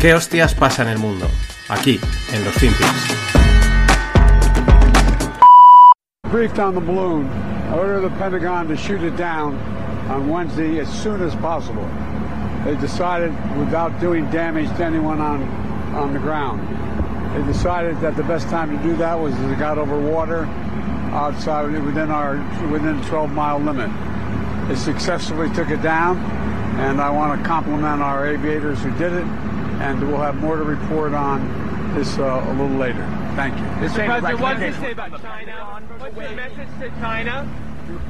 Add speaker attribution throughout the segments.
Speaker 1: ¿Qué hostias pasa en el mundo? Aquí, en los Finpics.
Speaker 2: Briefed on the balloon. I ordered the Pentagon to shoot it down on Wednesday as soon as possible. They decided, without doing damage to anyone on, on the ground, they decided that the best time to do that was as it got over water outside within our within 12 mile limit. They successfully took it down, and I want to compliment our aviators who did it, and we'll have more to report on this uh, a little later. Thank you.
Speaker 3: Mr. President, what did you say about China? What's your message to China?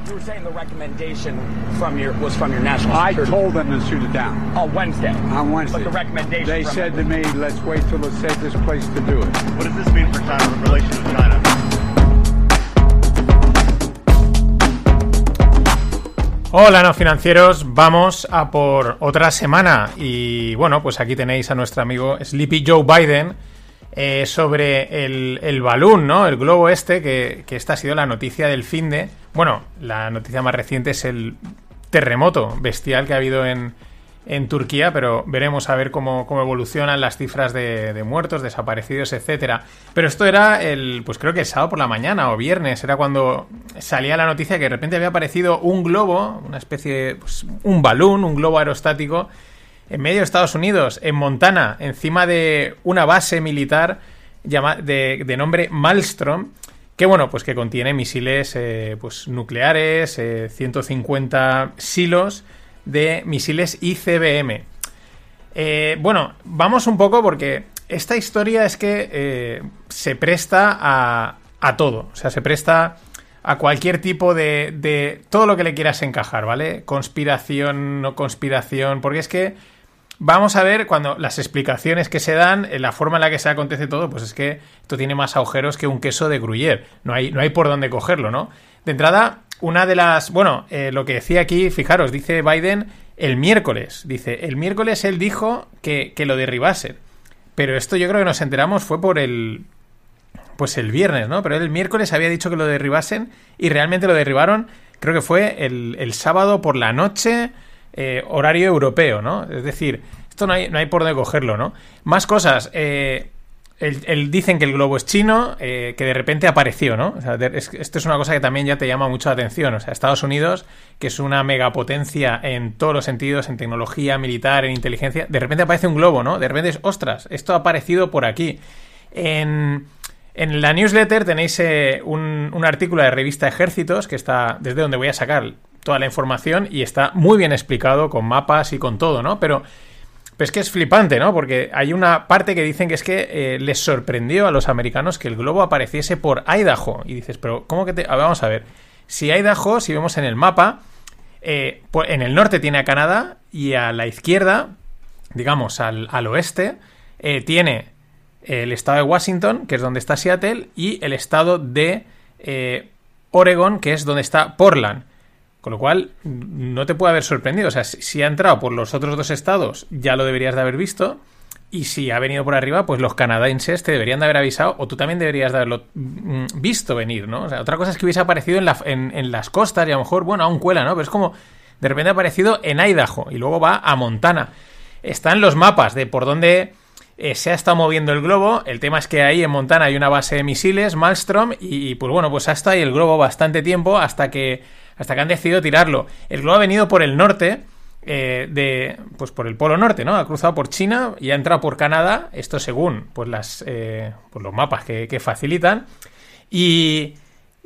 Speaker 4: You were saying the recommendation from your was from your national
Speaker 2: I
Speaker 4: security.
Speaker 2: told them to shoot it down
Speaker 4: on Wednesday.
Speaker 2: on Wednesday.
Speaker 4: But the recommendation.
Speaker 2: They
Speaker 4: from
Speaker 2: said to me, let's wait till the safest place to do it.
Speaker 5: What does this mean for China in relation to China?
Speaker 6: Hola, no financieros, vamos a por otra semana y bueno, pues aquí tenéis a nuestro amigo Sleepy Joe Biden eh, sobre el, el balón, ¿no? El globo este, que, que esta ha sido la noticia del fin de... Bueno, la noticia más reciente es el terremoto bestial que ha habido en, en Turquía, pero veremos a ver cómo, cómo evolucionan las cifras de, de muertos, desaparecidos, etcétera. Pero esto era el, pues creo que el sábado por la mañana o viernes, era cuando salía la noticia que de repente había aparecido un globo, una especie de, pues, un balón, un globo aerostático, en medio de Estados Unidos, en Montana, encima de una base militar de, de nombre Malmstrom, que bueno, pues que contiene misiles eh, pues, nucleares, eh, 150 silos de misiles ICBM. Eh, bueno, vamos un poco porque esta historia es que eh, se presta a, a todo. O sea, se presta a cualquier tipo de, de todo lo que le quieras encajar, ¿vale? Conspiración, no conspiración, porque es que vamos a ver cuando las explicaciones que se dan, eh, la forma en la que se acontece todo, pues es que esto tiene más agujeros que un queso de Gruyère. No hay, no hay por dónde cogerlo, ¿no? De entrada, una de las. Bueno, eh, lo que decía aquí, fijaros, dice Biden el miércoles. Dice, el miércoles él dijo que, que lo derribasen. Pero esto yo creo que nos enteramos fue por el. Pues el viernes, ¿no? Pero él el miércoles había dicho que lo derribasen y realmente lo derribaron, creo que fue el, el sábado por la noche, eh, horario europeo, ¿no? Es decir, esto no hay, no hay por dónde cogerlo, ¿no? Más cosas. Eh, el- dicen que el globo es chino, eh, que de repente apareció, ¿no? O sea, es- esto es una cosa que también ya te llama mucho la atención. O sea, Estados Unidos, que es una megapotencia en todos los sentidos, en tecnología militar, en inteligencia, de repente aparece un globo, ¿no? De repente es, ostras, esto ha aparecido por aquí. En, en la newsletter tenéis eh, un, un artículo de revista Ejércitos, que está desde donde voy a sacar toda la información y está muy bien explicado con mapas y con todo, ¿no? Pero pero es que es flipante, ¿no? Porque hay una parte que dicen que es que eh, les sorprendió a los americanos que el globo apareciese por Idaho. Y dices, pero ¿cómo que te...? Vamos a ver. Si Idaho, si vemos en el mapa, eh, pues en el norte tiene a Canadá y a la izquierda, digamos, al, al oeste, eh, tiene el estado de Washington, que es donde está Seattle, y el estado de Oregon, que es donde está Portland. Con lo cual, no te puede haber sorprendido. O sea, si, ha entrado por los otros dos estados, ya lo deberías de haber visto. Y si ha venido por arriba, pues los canadienses te deberían de haber avisado, o tú también deberías de haberlo mm, visto venir, ¿no? O sea, otra cosa es que hubiese aparecido en, la- en- en las costas y a lo mejor, bueno, aún cuela, ¿no? Pero es como, de repente ha aparecido en Idaho y luego va a Montana. Están los mapas de por dónde eh, se ha estado moviendo el globo. El tema es que ahí en Montana hay una base de misiles, Malmstrom, y, pues bueno, pues ha estado ahí el globo bastante tiempo hasta que, hasta que han decidido tirarlo. El globo ha venido por el norte, eh, de, pues por el polo norte, ¿no? Ha cruzado por China y ha entrado por Canadá, esto según pues las, eh, pues los mapas que, facilitan. Y,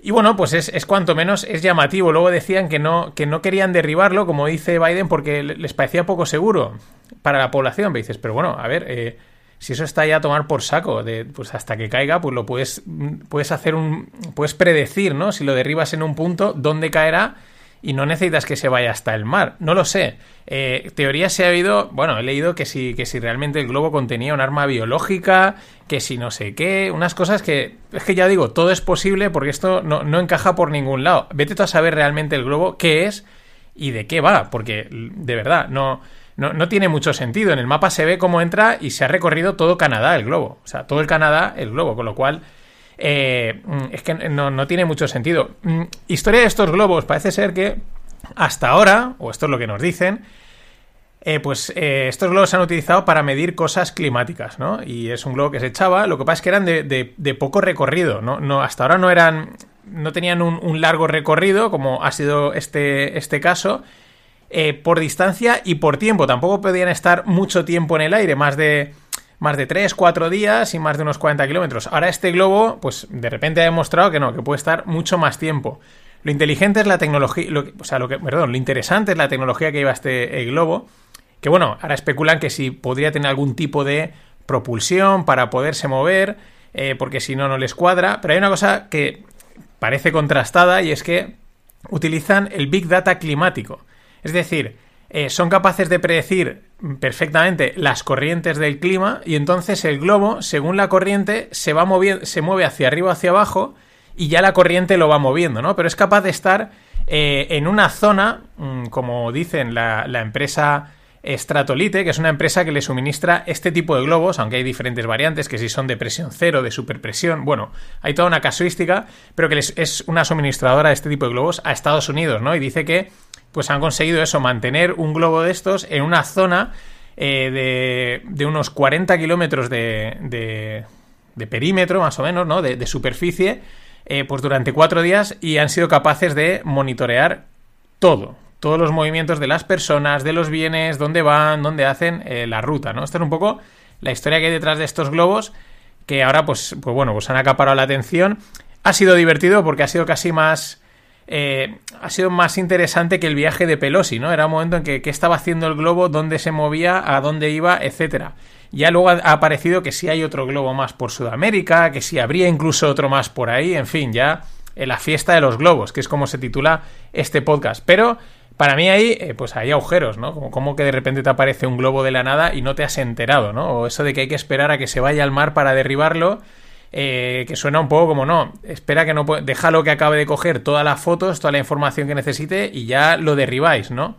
Speaker 6: y bueno, pues es, cuanto menos es llamativo. Luego decían que no, que no querían derribarlo, como dice Biden, porque le- les parecía poco seguro para la población. Me dices, pero bueno, a ver, eh, si eso está ya a tomar por saco, de, pues hasta que caiga, pues lo puedes, puedes hacer un. puedes predecir, ¿no? Si lo derribas en un punto, dónde caerá. Y no necesitas que se vaya hasta el mar. No lo sé. Eh, teoría se ha oído. Bueno, he leído que si, que si realmente el globo contenía un arma biológica, que si no sé qué. Unas cosas que. Es que ya digo, todo es posible porque esto no, no encaja por ningún lado. Vete tú a saber realmente el globo qué es y de qué va. Porque, de verdad, no. No, no tiene mucho sentido. En el mapa se ve cómo entra y se ha recorrido todo Canadá el globo. O sea, todo el Canadá el globo. Con lo cual, eh, es que no, no tiene mucho sentido. Mm, Historia de estos globos. Parece ser que hasta ahora, o esto es lo que nos dicen, eh, pues eh, estos globos se han utilizado para medir cosas climáticas, ¿no? Y es un globo que se echaba, lo que pasa es que eran de, de- de poco recorrido, ¿no? no hasta ahora no eran, no tenían un, un largo recorrido, como ha sido este, este caso, eh, por distancia y por tiempo. Tampoco podían estar mucho tiempo en el aire, más de, más de 3, 4 días y más de unos 40 kilómetros. Ahora este globo, pues de repente ha demostrado que no, que puede estar mucho más tiempo. Lo inteligente es la tecnología, o sea, lo que, perdón, lo interesante es la tecnología que lleva este globo, que bueno, ahora especulan que si podría tener algún tipo de propulsión para poderse mover, eh, porque si no, no les cuadra. Pero hay una cosa que parece contrastada y es que utilizan el Big Data climático. Es decir, eh, son capaces de predecir perfectamente las corrientes del clima y entonces el globo, según la corriente, se va moviendo, se mueve hacia arriba o hacia abajo y ya la corriente lo va moviendo, ¿no? Pero es capaz de estar eh, en una zona, mm, como dicen la, la empresa Stratolite, que es una empresa que le suministra este tipo de globos, aunque hay diferentes variantes, que si son de presión cero, de superpresión, bueno, hay toda una casuística, pero que les- es una suministradora de este tipo de globos a Estados Unidos, ¿no? Y dice que pues han conseguido eso, mantener un globo de estos en una zona eh, de, de unos 40 kilómetros de, de, de perímetro, más o menos, ¿no? De, superficie, eh, pues durante cuatro días y han sido capaces de monitorear todo, todos los movimientos de las personas, de los bienes, dónde van, dónde hacen eh, la ruta, ¿no? Esta es un poco la historia que hay detrás de estos globos que ahora, pues, pues bueno, pues han acaparado la atención. Ha sido divertido porque ha sido casi más... eh, ha sido más interesante que el viaje de Pelosi, ¿no? Era un momento en que qué estaba haciendo el globo, dónde se movía, a dónde iba, etcétera. Ya luego ha aparecido que sí hay otro globo más por Sudamérica, que sí habría incluso otro más por ahí, en fin, ya la fiesta de los globos, que es como se titula este podcast. Pero para mí ahí, eh, pues hay agujeros, ¿no? Como, como que de repente te aparece un globo de la nada y no te has enterado, ¿no? O eso de que hay que esperar a que se vaya al mar para derribarlo, eh, que suena un poco como no, espera que no déjalo que acabe de coger todas las fotos, toda la información que necesite y ya lo derribáis, ¿no?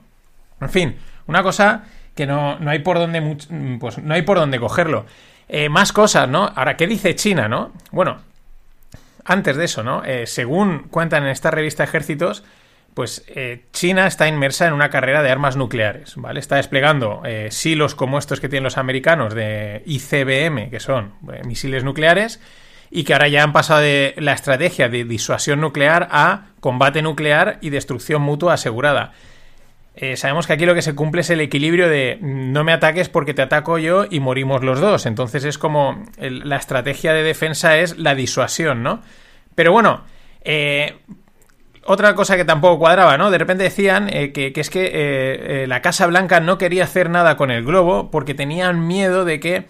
Speaker 6: En fin, una cosa que no, no hay por dónde mm, pues no hay por dónde cogerlo. Eh, más cosas, ¿no? Ahora, ¿qué dice China, no? Bueno, antes de eso, ¿no? Eh, según cuentan en esta revista Ejércitos, pues China está inmersa en una carrera de armas nucleares, ¿vale? Está desplegando silos como estos que tienen los americanos de ICBM, que son misiles nucleares, y que ahora ya han pasado de la estrategia de disuasión nuclear a combate nuclear y destrucción mutua asegurada. Eh, sabemos que aquí lo que se cumple es el equilibrio de mm, no me ataques porque te ataco yo y morimos los dos. Entonces es como la estrategia de defensa es la disuasión, ¿no? Pero bueno, eh, otra cosa que tampoco cuadraba, ¿no? De repente decían eh, que, es que la Casa Blanca no quería hacer nada con el globo porque tenían miedo de que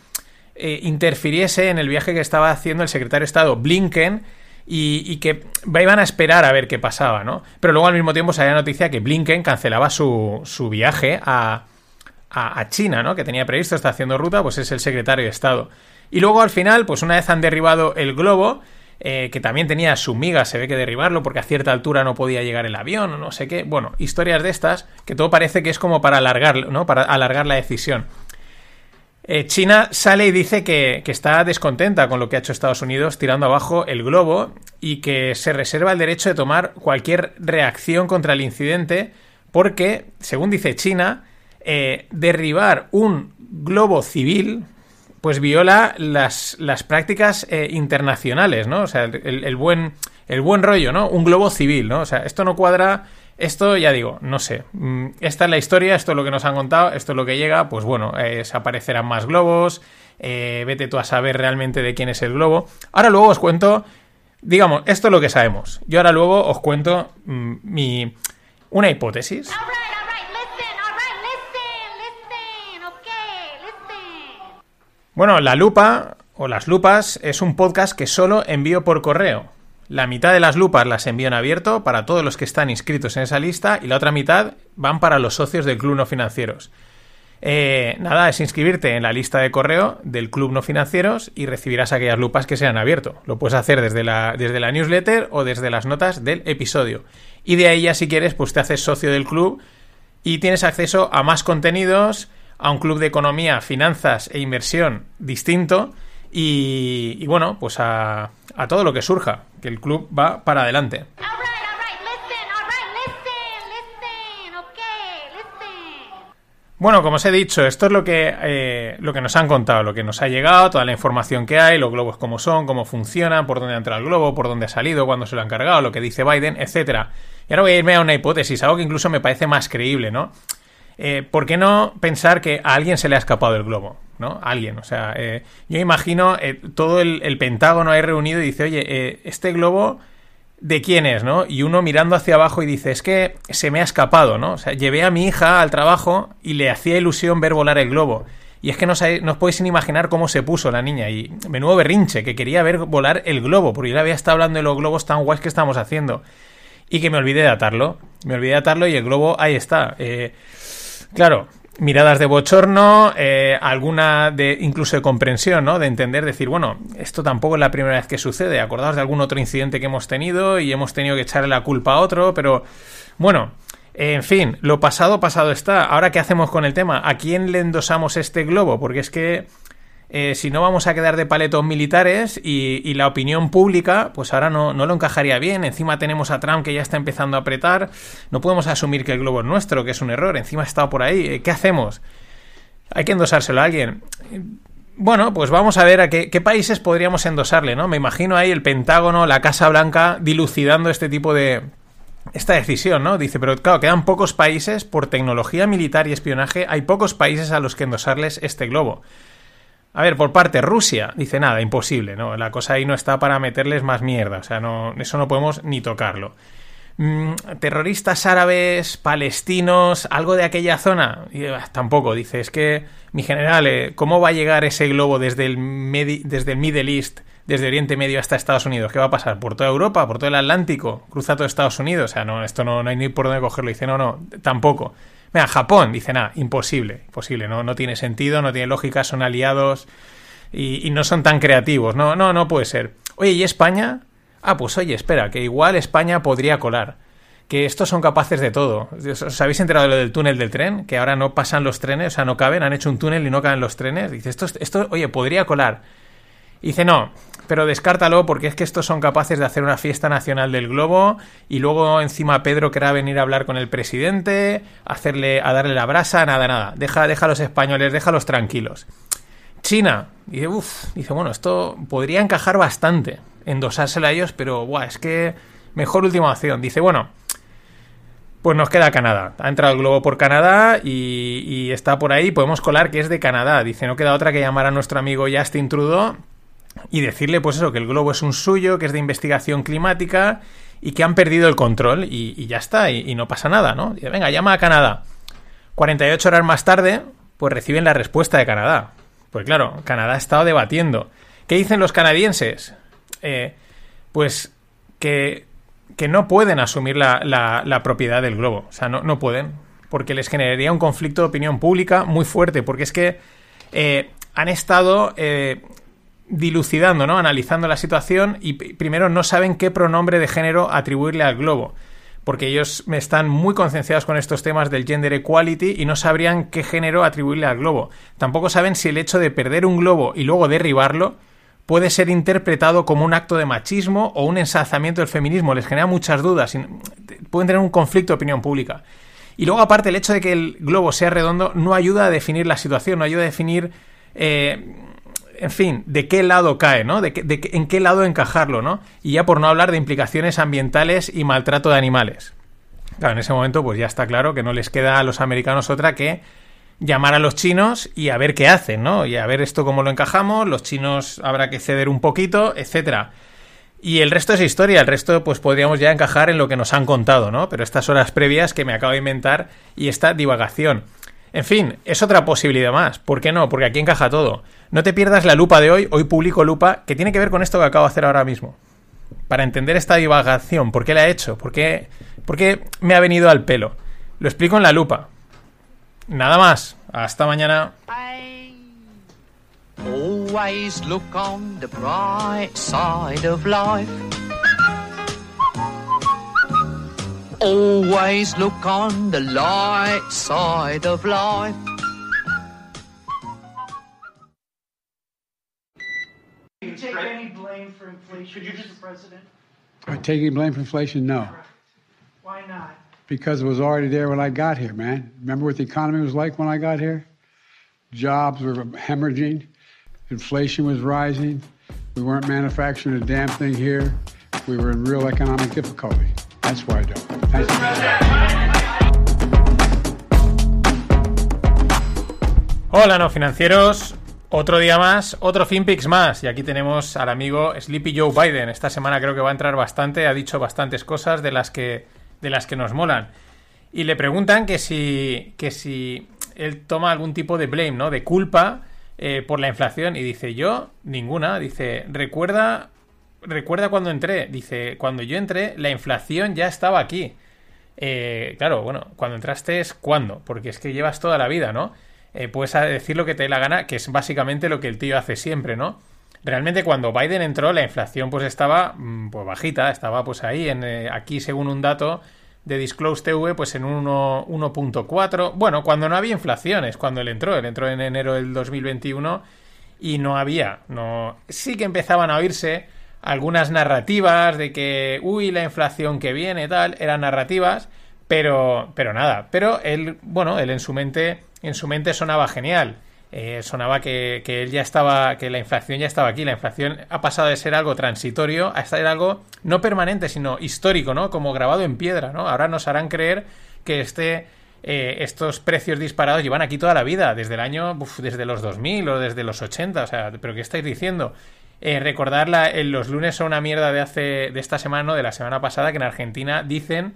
Speaker 6: eh, interfiriese en el viaje que estaba haciendo el secretario de Estado Blinken y, que iban a esperar a ver qué pasaba, ¿no? Pero luego al mismo tiempo salía noticia que Blinken cancelaba su, su viaje a, a, a China, ¿no? Que tenía previsto, está haciendo ruta, pues es el secretario de Estado. Y luego al final, pues una vez han derribado el globo, eh, que también tenía su miga, se ve que derribarlo porque a cierta altura no podía llegar el avión o no sé qué. Bueno, historias de estas que todo parece que es como para alargar, ¿no? Para alargar la decisión. Eh, China sale y dice que, que está descontenta con lo que ha hecho Estados Unidos tirando abajo el globo y que se reserva el derecho de tomar cualquier reacción contra el incidente porque, según dice China, eh, derribar un globo civil pues viola las, las prácticas eh, internacionales, ¿no? O sea, el, el buen, el buen rollo, ¿no? Un globo civil, ¿no? O sea, esto no cuadra esto ya digo, no sé. Mm, Esta es la historia, esto es lo que nos han contado, esto es lo que llega. Pues bueno, eh, se aparecerán más globos. eh, vete tú a saber realmente de quién es el globo. Ahora luego os cuento, digamos, esto es lo que sabemos. Yo ahora luego os cuento mm, mi una hipótesis. Bueno, la lupa o las lupas es un podcast que solo envío por correo. La mitad de las lupas las envío en abierto para todos los que están inscritos en esa lista y la otra mitad van para los socios del Club No Financieros. Eh, nada, es inscribirte en la lista de correo del Club No Financieros y recibirás aquellas lupas que sean abierto. Lo puedes hacer desde la, desde la newsletter o desde las notas del episodio. Y de ahí ya si quieres, pues te haces socio del club y tienes acceso a más contenidos, a un club de economía, finanzas e inversión distinto y, bueno, pues a todo lo que surja, que el club va para adelante. Bueno, como os he dicho, esto es lo que, eh, lo que nos han contado, lo que nos ha llegado, toda la información que hay, los globos cómo son, cómo funcionan, por dónde ha entrado el globo, por dónde ha salido, cuándo se lo han cargado, lo que dice Biden, etcétera. Y ahora voy a irme a una hipótesis, algo que incluso me parece más creíble, ¿no? Eh, ¿Por qué no pensar que a alguien se le ha escapado el globo? ¿No? Alguien. O sea, eh, yo imagino eh, todo el, Pentágono ahí reunido y dice, oye, eh, este globo de quién es, ¿no? Y uno mirando hacia abajo y dice, es que se me ha escapado, ¿no? O sea, llevé a mi hija al trabajo y le hacía ilusión ver volar el globo. Y es que no, no os podéis ni imaginar cómo se puso la niña. Y menudo berrinche, que quería ver volar el globo, porque yo le había estado hablando de los globos tan guays que estamos haciendo. Y que me olvidé de atarlo. Me olvidé de atarlo y el globo ahí está. Eh, claro, miradas de bochorno, eh, alguna de incluso de comprensión, ¿no? De entender, decir, bueno, esto tampoco es la primera vez que sucede. Acordaos de algún otro incidente que hemos tenido y hemos tenido que echarle la culpa a otro, pero bueno, en fin, lo pasado, pasado está. Ahora, ¿qué hacemos con el tema? ¿A quién le endosamos este globo? Porque es que eh, si no vamos a quedar de paletos militares y, la opinión pública, pues ahora no, no lo encajaría bien. Encima tenemos a Trump que ya está empezando a apretar. No podemos asumir que el globo es nuestro, que es un error. Encima ha estado por ahí. Eh, ¿Qué hacemos? Hay que endosárselo a alguien. Bueno, pues vamos a ver a qué, qué países podríamos endosarle, ¿no? Me imagino ahí el Pentágono, la Casa Blanca, dilucidando este tipo de, esta decisión, ¿no? Dice, pero claro, quedan pocos países por tecnología militar y espionaje, hay pocos países a los que endosarles este globo. A ver, por parte Rusia, dice nada, imposible, ¿no? La cosa ahí no está para meterles más mierda, o sea, no, eso no podemos ni tocarlo. Mm, terroristas árabes, palestinos, algo de aquella zona, y, ah, tampoco, dice, es que, mi general, eh, ¿cómo va a llegar ese globo desde el, Medi- desde el Middle East, desde Oriente Medio hasta Estados Unidos? ¿Qué va a pasar? ¿Por toda Europa? ¿Por todo el Atlántico? ¿Cruza todo Estados Unidos? O sea, no, esto no, no hay ni por dónde cogerlo. Dice, no, no, tampoco. Mira, Japón, dice, nada, imposible, imposible, no, no tiene sentido, no tiene lógica, son aliados y, y no son tan creativos, no, no, no puede ser. Oye, ¿y España? Ah, pues oye, espera, que igual España podría colar. Que estos son capaces de todo. ¿Os os habéis enterado de lo del túnel del tren? Que ahora no pasan los trenes, o sea, no caben, han hecho un túnel y no caben los trenes. Dice, esto, esto oye, podría colar. Dice, no, pero descártalo porque es que estos son capaces de hacer una fiesta nacional del globo y luego encima Pedro querrá venir a hablar con el presidente, hacerle, a darle la brasa, nada, nada. Deja, deja a los españoles, déjalos tranquilos. China, dice, uff, dice, bueno, esto podría encajar bastante, endosárselo a ellos, pero buah, es que mejor última opción. Dice, bueno, pues nos queda Canadá. Ha entrado el globo por Canadá y, y está por ahí. Podemos colar que es de Canadá. Dice, no queda otra que llamar a nuestro amigo Justin Trudeau y decirle, pues eso, que el globo es un suyo, que es de investigación climática y que han perdido el control y, ya está, y, no pasa nada, ¿no? Dice, venga, llama a Canadá. 48 horas más tarde, pues reciben la respuesta de Canadá. Pues claro, Canadá ha estado debatiendo. ¿Qué dicen los canadienses? Eh, pues que, que no pueden asumir la, la- la propiedad del globo. O sea, no, no pueden. Porque les generaría un conflicto de opinión pública muy fuerte. Porque es que eh, han estado eh, dilucidando, ¿no? Analizando la situación y primero no saben qué pronombre de género atribuirle al globo. Porque ellos están muy concienciados con estos temas del gender equality y no sabrían qué género atribuirle al globo. Tampoco saben si el hecho de perder un globo y luego derribarlo puede ser interpretado como un acto de machismo o un ensalzamiento del feminismo. Les genera muchas dudas. Pueden tener un conflicto de opinión pública. Y luego, aparte, el hecho de que el globo sea redondo no ayuda a definir la situación, no ayuda a definir, eh, en fin, de qué lado cae, ¿no? De, de en qué lado encajarlo, ¿no? Y ya por no hablar de implicaciones ambientales y maltrato de animales. Claro, en ese momento, pues ya está claro que no les queda a los americanos otra que llamar a los chinos y a ver qué hacen, ¿no? Y a ver esto cómo lo encajamos, los chinos habrá que ceder un poquito, etcétera. Y el resto es historia, el resto pues podríamos ya encajar en lo que nos han contado, ¿no? Pero estas horas previas que me acabo de inventar y esta divagación. En fin, es otra posibilidad más. ¿Por qué no? Porque aquí encaja todo. No te pierdas la lupa de hoy, hoy publico lupa, que tiene que ver con esto que acabo de hacer ahora mismo. Para entender esta divagación, ¿por qué la he hecho? ¿Por qué, por qué me ha venido al pelo? Lo explico en la lupa. Nada más. Hasta mañana.
Speaker 7: Always look on the bright side of life. Always look on the light side of life.
Speaker 8: take any blame for inflation, Mr. President?
Speaker 2: Uh, Are taking blame for inflation? No.
Speaker 8: Why not?
Speaker 2: Because it was already there when I got here, man. Remember what the economy was like when I got here? Jobs were hemorrhaging, inflation was rising, we weren't manufacturing a damn thing here, we were in real economic difficulty.
Speaker 6: Hola, no financieros. Otro día más, otro FinPix más. Y aquí tenemos al amigo Sleepy Joe Biden. Esta semana creo que va a entrar bastante, ha dicho bastantes cosas de las que, de las que nos molan. Y le preguntan que si, que si él toma algún tipo de blame, ¿no? De culpa eh, por la inflación. Y dice, yo, ninguna. Dice, recuerda, recuerda cuando entré. Dice, cuando yo entré, la inflación ya estaba aquí. Eh, claro, bueno, cuando entraste es cuando, porque es que llevas toda la vida, ¿no? Eh, puedes decir lo que te dé la gana, que es básicamente lo que el tío hace siempre, ¿no? Realmente cuando Biden entró la inflación pues estaba mm, pues bajita, estaba pues ahí, en, eh, aquí según un dato de Disclose TV, pues en un 1 1.4, bueno, cuando no había inflación, es cuando él entró, él entró en enero del 2021 y no había, no, sí que empezaban a oírse algunas narrativas de que, uy, la inflación que viene, tal, eran narrativas, pero, pero nada, pero él, bueno, él en su mente en su mente sonaba genial. Eh, sonaba que, que, él ya estaba, que la inflación ya estaba aquí. La inflación ha pasado de ser algo transitorio a ser algo no permanente, sino histórico, ¿no? Como grabado en piedra, ¿no? Ahora nos harán creer que este, eh, estos precios disparados llevan aquí toda la vida, desde el año, desde los 2000 o desde los 80, o sea, ¿pero qué estáis diciendo? Eh, recordar la, en los lunes son una mierda de hace, de esta semana. De la semana pasada, que en Argentina dicen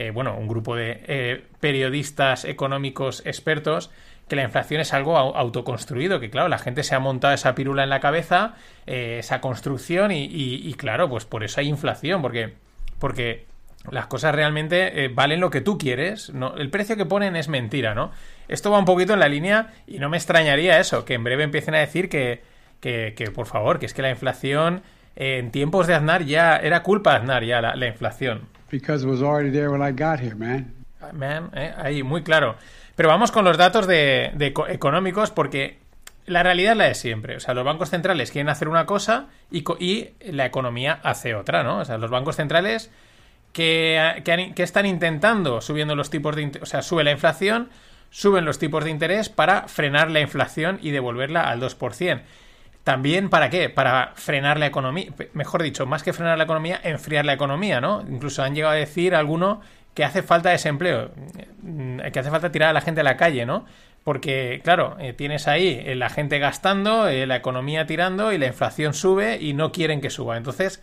Speaker 6: eh, bueno, un grupo de eh, periodistas económicos expertos, que la inflación es algo autoconstruido, que claro, la gente se ha montado esa pirula en la cabeza, eh, esa construcción, y, claro, pues por eso hay inflación, porque, porque las cosas realmente eh, valen lo que tú quieres, ¿no? el precio que ponen es mentira, ¿no? Esto va un poquito en la línea y no me extrañaría eso, que en breve empiecen a decir que, que, que por favor, que es que la inflación en tiempos de Aznar ya era culpa de Aznar ya la, la inflación.
Speaker 2: Because it was already there when I got here, man.
Speaker 6: Man, eh, ahí, muy claro. Pero vamos con los datos de, de económicos porque la realidad es la de siempre. O sea, los bancos centrales quieren hacer una cosa y, y la economía hace otra, ¿no? O sea, los bancos centrales que, que están intentando subiendo los tipos de... O sea, sube la inflación, suben los tipos de interés para frenar la inflación y devolverla al 2%. También, ¿para qué? Para frenar la economía. Mejor dicho, más que frenar la economía, enfriar la economía, ¿no? Incluso han llegado a decir alguno que hace falta desempleo, que hace falta tirar a la gente a la calle, ¿no? Porque, claro, eh, tienes ahí eh, la gente gastando, eh, la economía tirando y la inflación sube y no quieren que suba. Entonces,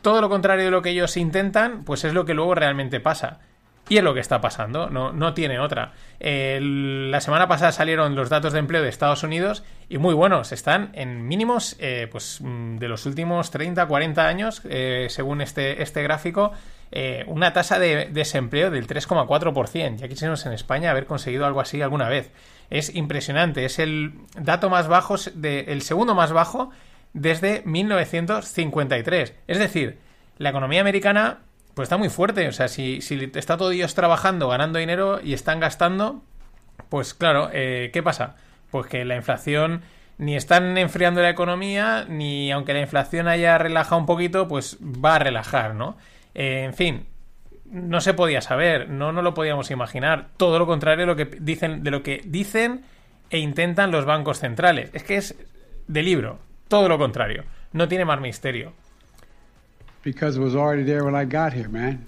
Speaker 6: todo lo contrario de lo que ellos intentan, pues es lo que luego realmente pasa. Y es lo que está pasando, no, no tiene otra. La semana pasada salieron los datos de empleo de Estados Unidos y muy buenos, están en mínimos eh, pues, de los últimos 30, 40 años, eh, según este, este gráfico, eh, una tasa de desempleo del 3,4%. Ya quisiéramos en España haber conseguido algo así alguna vez. Es impresionante, es el dato más bajo, el segundo más bajo desde 1953. Es decir, la economía americana pues está muy fuerte. O sea, si, está todo Dios trabajando, ganando dinero y están gastando, pues claro, eh, ¿qué pasa? Pues que la inflación ni están enfriando la economía, ni aunque la inflación haya relajado un poquito, pues va a relajar, ¿no? Eh, en fin, no se podía saber, no nos lo podíamos imaginar. Todo lo contrario de lo que dicen, de lo que dicen e intentan los bancos centrales. Es que es de libro, todo lo contrario. No tiene más misterio.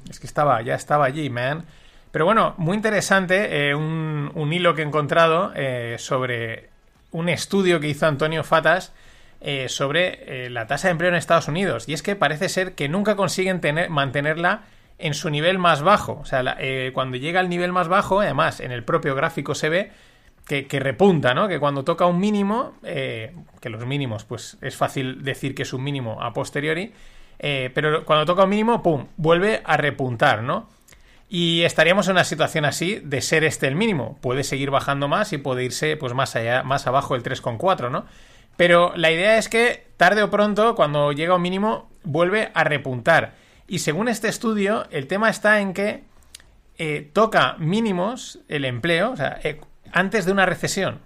Speaker 6: Es que estaba, ya estaba allí, man. Pero bueno, muy interesante eh, un, un, hilo que he encontrado eh, sobre un estudio que hizo Antonio Fatas eh, sobre la tasa de empleo en Estados Unidos. Y es que parece ser que nunca consiguen tener, mantenerla en su nivel más bajo. O sea, cuando llega al nivel más bajo, además en el propio gráfico se ve que, que repunta, ¿no? Que cuando toca un mínimo, que los mínimos, pues es fácil decir que es un mínimo a posteriori, eh, pero cuando toca un mínimo, ¡pum!, vuelve a repuntar, ¿no? Y estaríamos en una situación así de ser este el mínimo. Puede seguir bajando más y puede irse pues más allá, más abajo del 3,4, ¿no? Pero la idea es que tarde o pronto, cuando llega un mínimo, vuelve a repuntar. Y según este estudio, el tema está en que eh, toca mínimos el empleo, o sea, eh, antes de una recesión.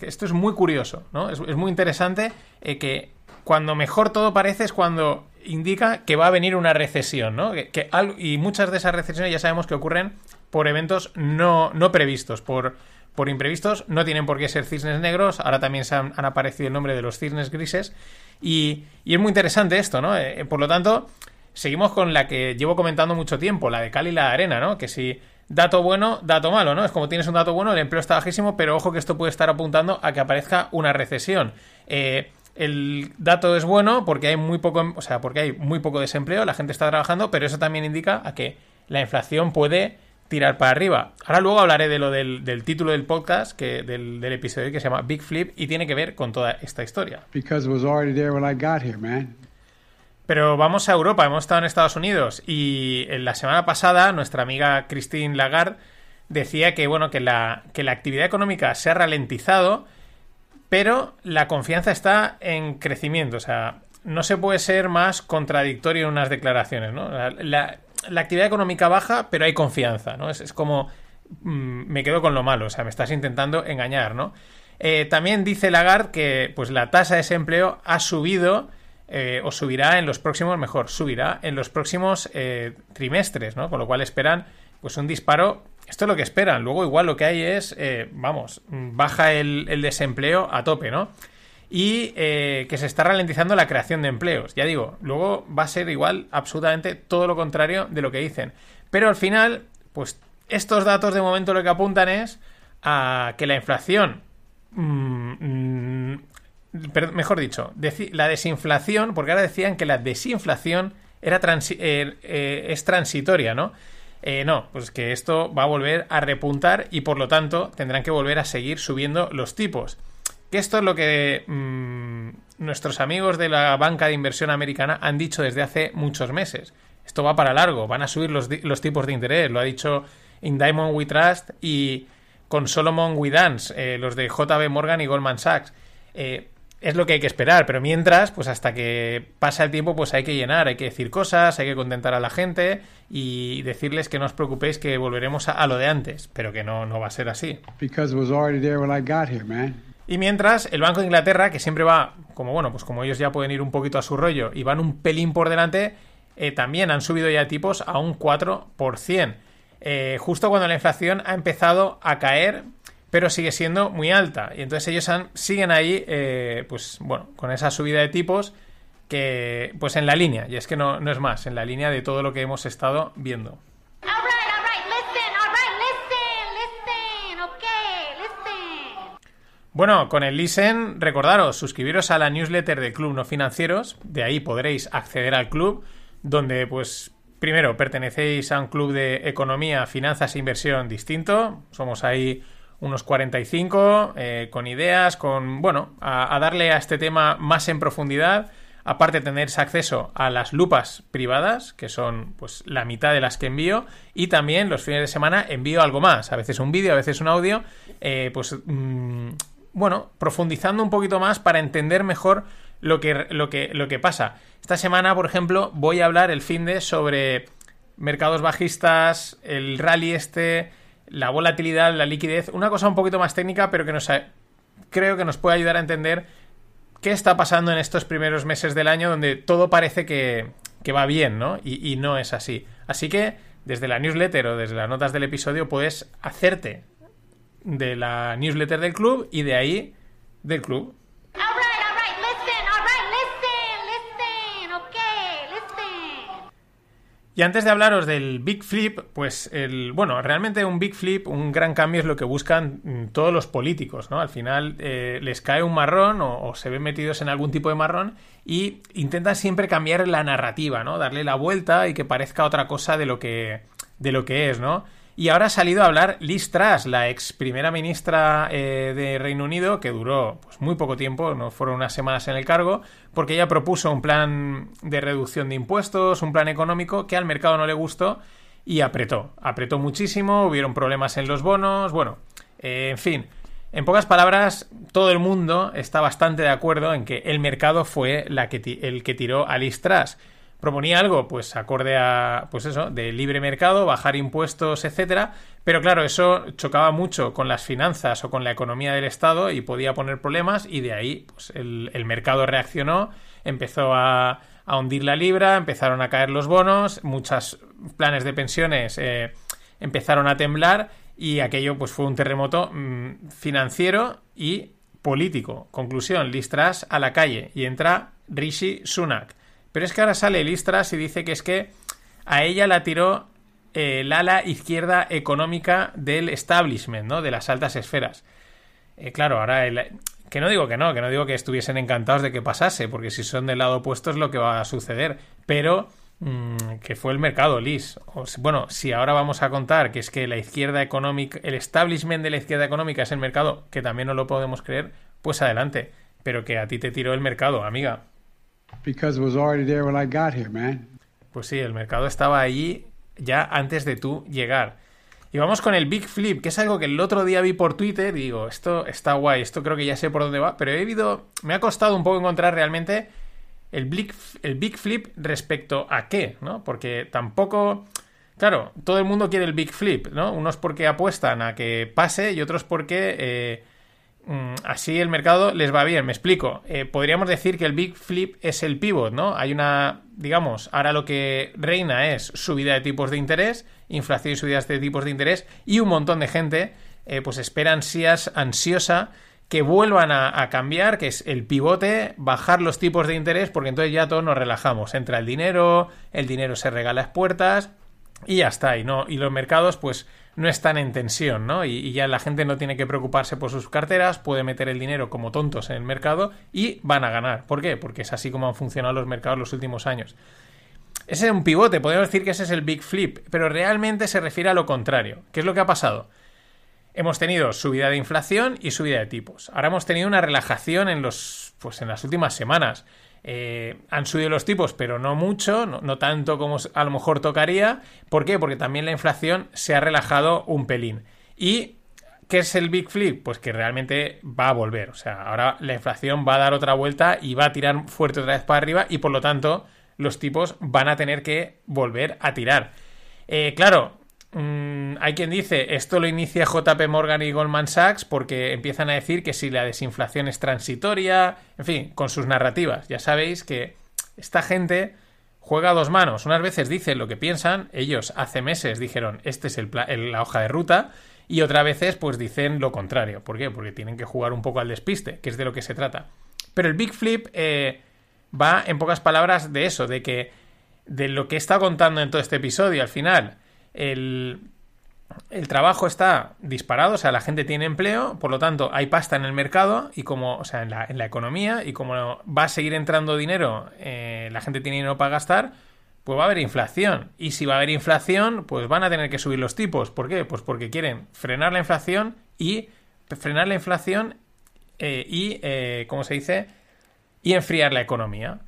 Speaker 6: Esto es muy curioso, ¿no? Es, muy interesante que cuando mejor todo parece es cuando indica que va a venir una recesión, ¿no? Que, que al- y muchas de esas recesiones ya sabemos que ocurren por eventos no, no previstos, por, por imprevistos, no tienen por qué ser cisnes negros, ahora también se han, aparecido el nombre de los cisnes grises, y, y es muy interesante esto, ¿no? Eh, por lo tanto, seguimos con la que llevo comentando mucho tiempo, la de Cali y la arena, ¿no? Que si dato bueno, dato malo, ¿no? Es como tienes un dato bueno, el empleo está bajísimo, pero ojo que esto puede estar apuntando a que aparezca una recesión. Eh, el dato es bueno porque hay muy poco, o sea, porque hay muy poco desempleo, la gente está trabajando, pero eso también indica a que la inflación puede tirar para arriba. Ahora luego hablaré de lo del, del título del podcast, que, del, del episodio que se llama Big Flip y tiene que ver con toda esta historia. Pero vamos a Europa, hemos estado en Estados Unidos y en la semana pasada nuestra amiga Christine Lagarde decía que bueno que la, que la actividad económica se ha ralentizado, pero la confianza está en crecimiento. O sea, no se puede ser más contradictorio en unas declaraciones, ¿no? La, actividad económica baja, pero hay confianza, ¿no? Es, es como mm, me quedo con lo malo, o sea, me estás intentando engañar, ¿no? Eh, también dice Lagarde que pues la tasa de desempleo ha subido eh, o subirá en los próximos, mejor, subirá en los próximos eh, trimestres, ¿no? Con lo cual esperan pues un disparo. Esto es lo que esperan. Luego igual lo que hay es, eh, vamos, baja el, el desempleo a tope, ¿no? Y eh, que se está ralentizando la creación de empleos. Ya digo, luego va a ser igual absolutamente todo lo contrario de lo que dicen. Pero al final, pues estos datos de momento lo que apuntan es a que la inflación mm, mm, mejor dicho, la desinflación, porque ahora decían que la desinflación era transi- eh, es transitoria, ¿no? Eh, no, pues que esto va a volver a repuntar y por lo tanto tendrán que volver a seguir subiendo los tipos. Que esto es lo que mm, nuestros amigos de la banca de inversión americana han dicho desde hace muchos meses. Esto va para largo, van a subir los, los tipos de interés, lo ha dicho In Diamond We Trust y con Solomon We Dance, eh, los de JB Morgan y Goldman Sachs. Eh, es lo que hay que esperar, pero mientras, pues hasta que pasa el tiempo, pues hay que llenar, hay que decir cosas, hay que contentar a la gente y decirles que no os preocupéis que volveremos a, a lo de antes, pero que no, no va a ser así. Y mientras, el Banco de Inglaterra, que siempre va, como bueno, pues como ellos ya pueden ir un poquito a su rollo y van un pelín por delante, eh, también han subido ya tipos a un 4%. Eh, justo cuando la inflación ha empezado a caer, pero sigue siendo muy alta. Y entonces ellos han- siguen ahí, eh, pues bueno, con esa subida de tipos que, pues en la línea, y es que no, no es más, en la línea de todo lo que hemos estado viendo. Bueno, con el Listen, recordaros, suscribiros a la newsletter de Club No Financieros, de ahí podréis acceder al club, donde pues primero pertenecéis a un club de economía, finanzas e inversión distinto, somos ahí unos 45, eh, con ideas, con, bueno, a, darle a este tema más en profundidad, aparte tenéis acceso a las lupas privadas, que son pues la mitad de las que envío, y también los fines de semana envío algo más, a veces un vídeo, a veces un audio, eh, pues mm, bueno, profundizando un poquito más para entender mejor lo que, lo que, lo que pasa. Esta semana, por ejemplo, voy a hablar el fin de sobre mercados bajistas, el rally este, la volatilidad, la liquidez, una cosa un poquito más técnica, pero que creo que nos puede ayudar a entender qué está pasando en estos primeros meses del año donde todo parece que, que va bien, ¿no? Y, y no es así. Así que desde la newsletter o desde las notas del episodio puedes hacerte de la newsletter del club y de ahí del club. Y antes de hablaros del Big Flip, pues el bueno, realmente un Big Flip, un gran cambio es lo que buscan mm, todos los políticos, ¿no? Al final eh, les cae un marrón o, o se ven metidos en algún tipo de marrón y intentan siempre cambiar la narrativa, ¿no? Darle la vuelta y que parezca otra cosa de lo que de lo que es, ¿no? Y ahora ha salido a hablar Liz Truss, la ex primera ministra eh, de Reino Unido, que duró pues, muy poco tiempo, no fueron unas semanas en el cargo, porque ella propuso un plan de reducción de impuestos, un plan económico que al mercado no le gustó y apretó. Apretó muchísimo, hubieron problemas en los bonos, bueno, eh, en fin. En pocas palabras, todo el mundo está bastante de acuerdo en que el mercado fue el que tiró a Liz Truss. Proponía algo, pues acorde a, pues eso, de libre mercado, bajar impuestos, etcétera. Pero claro, eso chocaba mucho con las finanzas o con la economía del Estado y podía poner problemas. Y de ahí, pues el, mercado reaccionó, empezó a, a hundir la libra, empezaron a caer los bonos, muchos planes de pensiones eh, empezaron a temblar y aquello pues fue un terremoto mm, financiero y político. Conclusión, Listras a la calle y entra Rishi Sunak. Pero es que ahora sale Listras y dice que es que a ella la tiró eh, el ala izquierda económica del establishment, ¿no? De las altas esferas. Eh, claro, ahora el- que no digo que no, que no digo que estuviesen encantados de que pasase, porque si son del lado opuesto es lo que va a suceder. Pero mm, que fue el mercado, Liz. Bueno, si ahora vamos a contar que es que la izquierda económica, el establishment de la izquierda económica es el mercado, que también no lo podemos creer, pues adelante. Pero que a ti te tiró el mercado, amiga.
Speaker 2: Because it was already there when I got here, man.
Speaker 6: Pues sí, el mercado estaba allí ya antes de tú llegar. Y vamos con el Big Flip, que es algo que el otro día vi por Twitter. y Digo, esto está guay, esto creo que ya sé por dónde va. Pero he visto, me ha costado un poco encontrar realmente el Big, el Big Flip respecto a qué, ¿no? Porque tampoco. Claro, todo el mundo quiere el Big Flip, ¿no? Unos porque apuestan a que pase y otros porque. eh, así el mercado les va bien. Me explico. Eh, podríamos decir que el Big Flip es el pivot, ¿no? Hay una, digamos, ahora lo que reina es subida de tipos de interés, inflación y subidas de tipos de interés, y un montón de gente, eh, pues espera ansias, ansiosa que vuelvan a, a cambiar, que es el pivote, bajar los tipos de interés, porque entonces ya todos nos relajamos. Entra el dinero, el dinero se regala a las puertas, y ya está, y, no, y los mercados pues no están en tensión, ¿no? Y, ya la gente no tiene que preocuparse por sus carteras, puede meter el dinero como tontos en el mercado y van a ganar. ¿Por qué? Porque es así como han funcionado los mercados los últimos años. Ese es un pivote, podemos decir que ese es el big flip, pero realmente se refiere a lo contrario. ¿Qué es lo que ha pasado? Hemos tenido subida de inflación y subida de tipos. Ahora hemos tenido una relajación en los, pues en las últimas semanas. Eh, han subido los tipos, pero no mucho, no, tanto como a lo mejor tocaría. ¿Por qué? Porque también la inflación se ha relajado un pelín. ¿Y qué es el Big Flip? Pues que realmente va a volver. O sea, ahora la inflación va a dar otra vuelta y va a tirar fuerte otra vez para arriba y por lo tanto los tipos van a tener que volver a tirar. Eh, claro, mmm, hay quien dice esto lo inicia JP Morgan y Goldman Sachs porque empiezan a decir que si la desinflación es transitoria, en fin, con sus narrativas. Ya sabéis que esta gente juega a dos manos. Unas veces dicen lo que piensan, ellos hace meses dijeron este es el, la hoja de ruta y otras veces pues dicen lo contrario. ¿Por qué? Porque tienen que jugar un poco al despiste, que es de lo que se trata. Pero el Big Flip eh, va en pocas palabras de eso, de que de lo que está contando en todo este episodio al final. El, el, trabajo está disparado, o sea, la gente tiene empleo, por lo tanto, hay pasta en el mercado y como, o sea, en la, en la economía y como va a seguir entrando dinero, eh, la gente tiene dinero para gastar, pues va a haber inflación. Y si va a haber inflación, pues van a tener que subir los tipos. ¿Por qué? Pues porque quieren frenar la inflación y frenar la inflación eh, y, eh, ¿cómo se dice? Y enfriar la economía.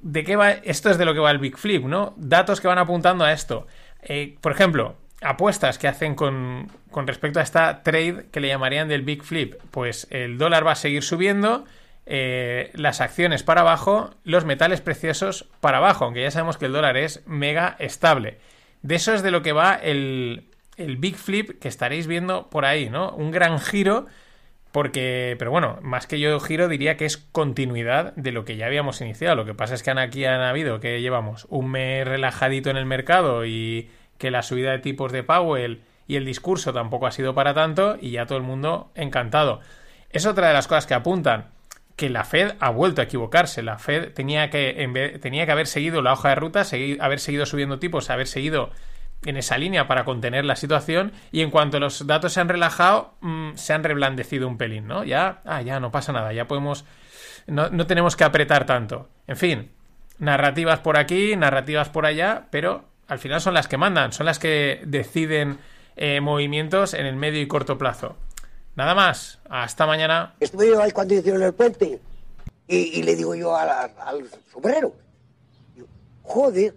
Speaker 6: ¿De qué va? Esto es de lo que va el Big Flip, ¿no? Datos que van apuntando a esto. Eh, por ejemplo, apuestas que hacen con, respecto a esta trade que le llamarían del Big Flip. Pues el dólar va a seguir subiendo, eh, las acciones para abajo, los metales preciosos para abajo, aunque ya sabemos que el dólar es mega estable. De eso es de lo que va el Big Flip que estaréis viendo por ahí, ¿no? Un gran giro. Porque, pero bueno, más que yo giro diría que es continuidad de lo que ya habíamos iniciado. Lo que pasa es que aquí han habido, que llevamos un mes relajadito en el mercado y que la subida de tipos de Powell y el discurso tampoco ha sido para tanto y ya todo el mundo encantado. Es otra de las cosas que apuntan, que la Fed ha vuelto a equivocarse. La Fed tenía que, en vez, tenía que haber seguido la hoja de ruta, seguir, haber seguido subiendo tipos, haber seguido en esa línea para contener la situación y en cuanto los datos se han relajado, mmm, se han reblandecido un pelín, ¿no? Ya, ah, ya no pasa nada, ya podemos, no, no tenemos que apretar tanto. En fin, narrativas por aquí, narrativas por allá, pero al final son las que mandan, son las que deciden eh, movimientos en el medio y corto plazo. Nada más, hasta mañana.
Speaker 9: Estuve yo ahí cuando hicieron el puente y, y le digo yo al, al sombrero, joder,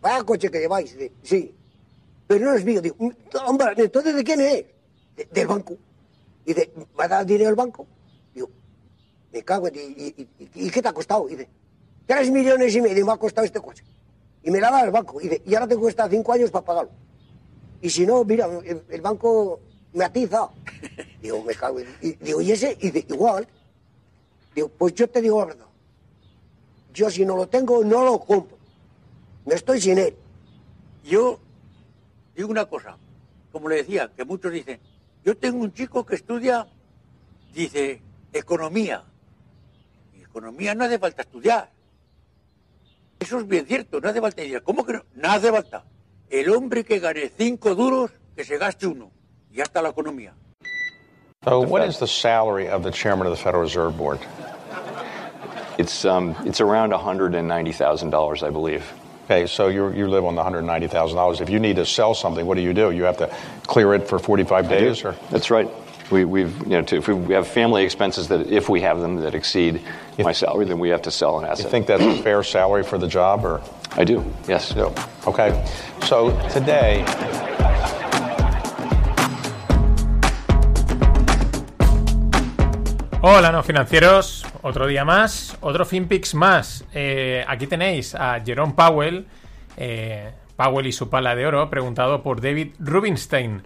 Speaker 9: vaya coche que lleváis, sí, pero no es mío. Digo, hombre, entonces ¿de quién es? De, del banco. Y dice, ¿va a dar dinero al banco? Digo, me cago en y, y, y, ¿y, qué te ha costado? Y dice, tres millones y medio me ha costado este coche. Y me la da el banco. Y, dice, y ahora te cuesta cinco años para pagarlo. Y si no, mira, el, el banco me atiza. Digo, me cago en... Y, digo, ¿y ese? Y dice, igual. Digo, pues yo te digo la verdad. Yo si no lo tengo, no lo compro. Me estoy sin él.
Speaker 10: Yo digo una cosa, como le decía, que muchos dicen, yo tengo un chico que estudia, dice, economía. Y economía no hace falta estudiar. Eso es bien cierto, no hace falta estudiar. ¿Cómo que no? No hace falta. El hombre que gane cinco duros, que se gaste uno. Y ya está la economía.
Speaker 11: So, what is the salary of the chairman of the Federal Reserve Board?
Speaker 12: It's um, it's around one hundred and ninety thousand dollars, I believe.
Speaker 11: Okay, so you you live on the hundred ninety thousand dollars. If you need to sell something, what do you do? You have to clear it for forty five days, or
Speaker 12: That's right. We, we've you know to, if we have family expenses that if we have them that exceed my salary, then we have to sell an asset.
Speaker 11: you think that's a fair salary for the job, or
Speaker 12: I do. Yes.
Speaker 11: okay? So today.
Speaker 6: Hola, no financieros. Otro día más, otro FinPix más. Eh, aquí tenéis a Jerome Powell, eh, Powell y su pala de oro, preguntado por David Rubinstein.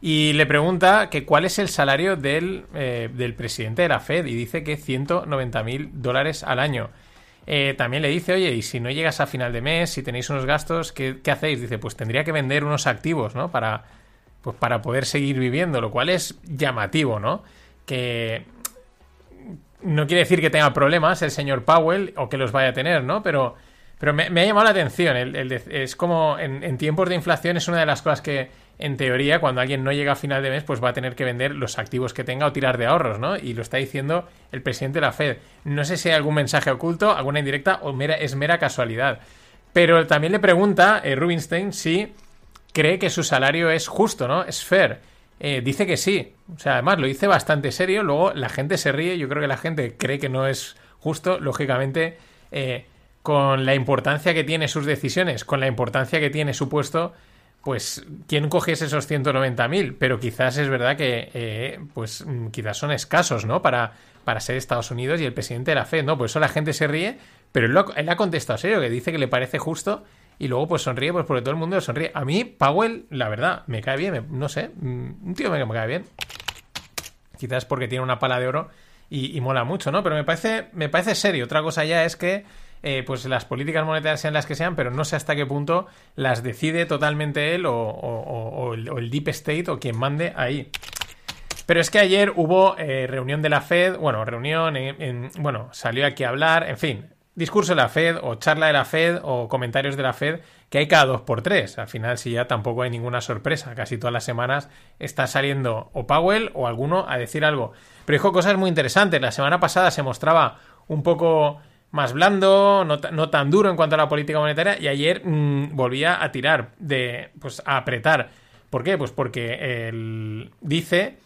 Speaker 6: Y le pregunta que cuál es el salario del, eh, del presidente de la Fed y dice que 190 mil dólares al año. También le dice, oye, y si no llegas a final de mes, si tenéis unos gastos, ¿qué, qué hacéis? Dice, pues tendría que vender unos activos, ¿no? Para, pues para poder seguir viviendo, lo cual es llamativo, ¿no? Que no quiere decir que tenga problemas el señor Powell o que los vaya a tener, ¿no? Pero, pero me, ha llamado la atención. Es como en, en tiempos de inflación es una de las cosas que, en teoría, cuando alguien no llega a final de mes, pues va a tener que vender los activos que tenga o tirar de ahorros, ¿no? Y lo está diciendo el presidente de la Fed. No sé si hay algún mensaje oculto, alguna indirecta o mera, es mera casualidad. Pero también le pregunta eh, Rubinstein si cree que su salario es justo, ¿no? Es fair. Eh, dice que sí. O sea, además lo dice bastante serio. Luego la gente se ríe. Yo creo que la gente cree que no es justo. Lógicamente, eh, con la importancia que tiene sus decisiones, con la importancia que tiene su puesto, pues ¿quién cogiese esos 190.000? Pero quizás es verdad que eh, pues mm, quizás son escasos, ¿no? Para, para ser Estados Unidos y el presidente de la Fed, ¿no? Por eso la gente se ríe, pero él, ha contestado serio, que dice que le parece justo y luego pues sonríe, pues porque todo el mundo sonríe. A mí, Powell, la verdad, me cae bien, no sé, mm, un tío me, cae bien. Quizás porque tiene una pala de oro y, mola mucho, ¿no? Pero me parece, me parece serio. Otra cosa ya es que eh, pues las políticas monetarias sean las que sean, pero no sé hasta qué punto las decide totalmente él o, el, Deep State o quien mande ahí. Pero es que ayer hubo eh, reunión de la Fed, bueno, reunión, en, en- bueno, salió aquí a hablar, en fin, discurso de la Fed o charla de la Fed o comentarios de la Fed que hay cada dos por tres. Al final, si ya tampoco hay ninguna sorpresa, casi todas las semanas está saliendo o Powell o alguno a decir algo. Pero dijo cosas muy interesantes. La semana pasada se mostraba un poco más blando, no, no tan duro en cuanto a la política monetaria y ayer mm, volvía a tirar, de, pues a apretar. ¿Por qué? Pues porque él dice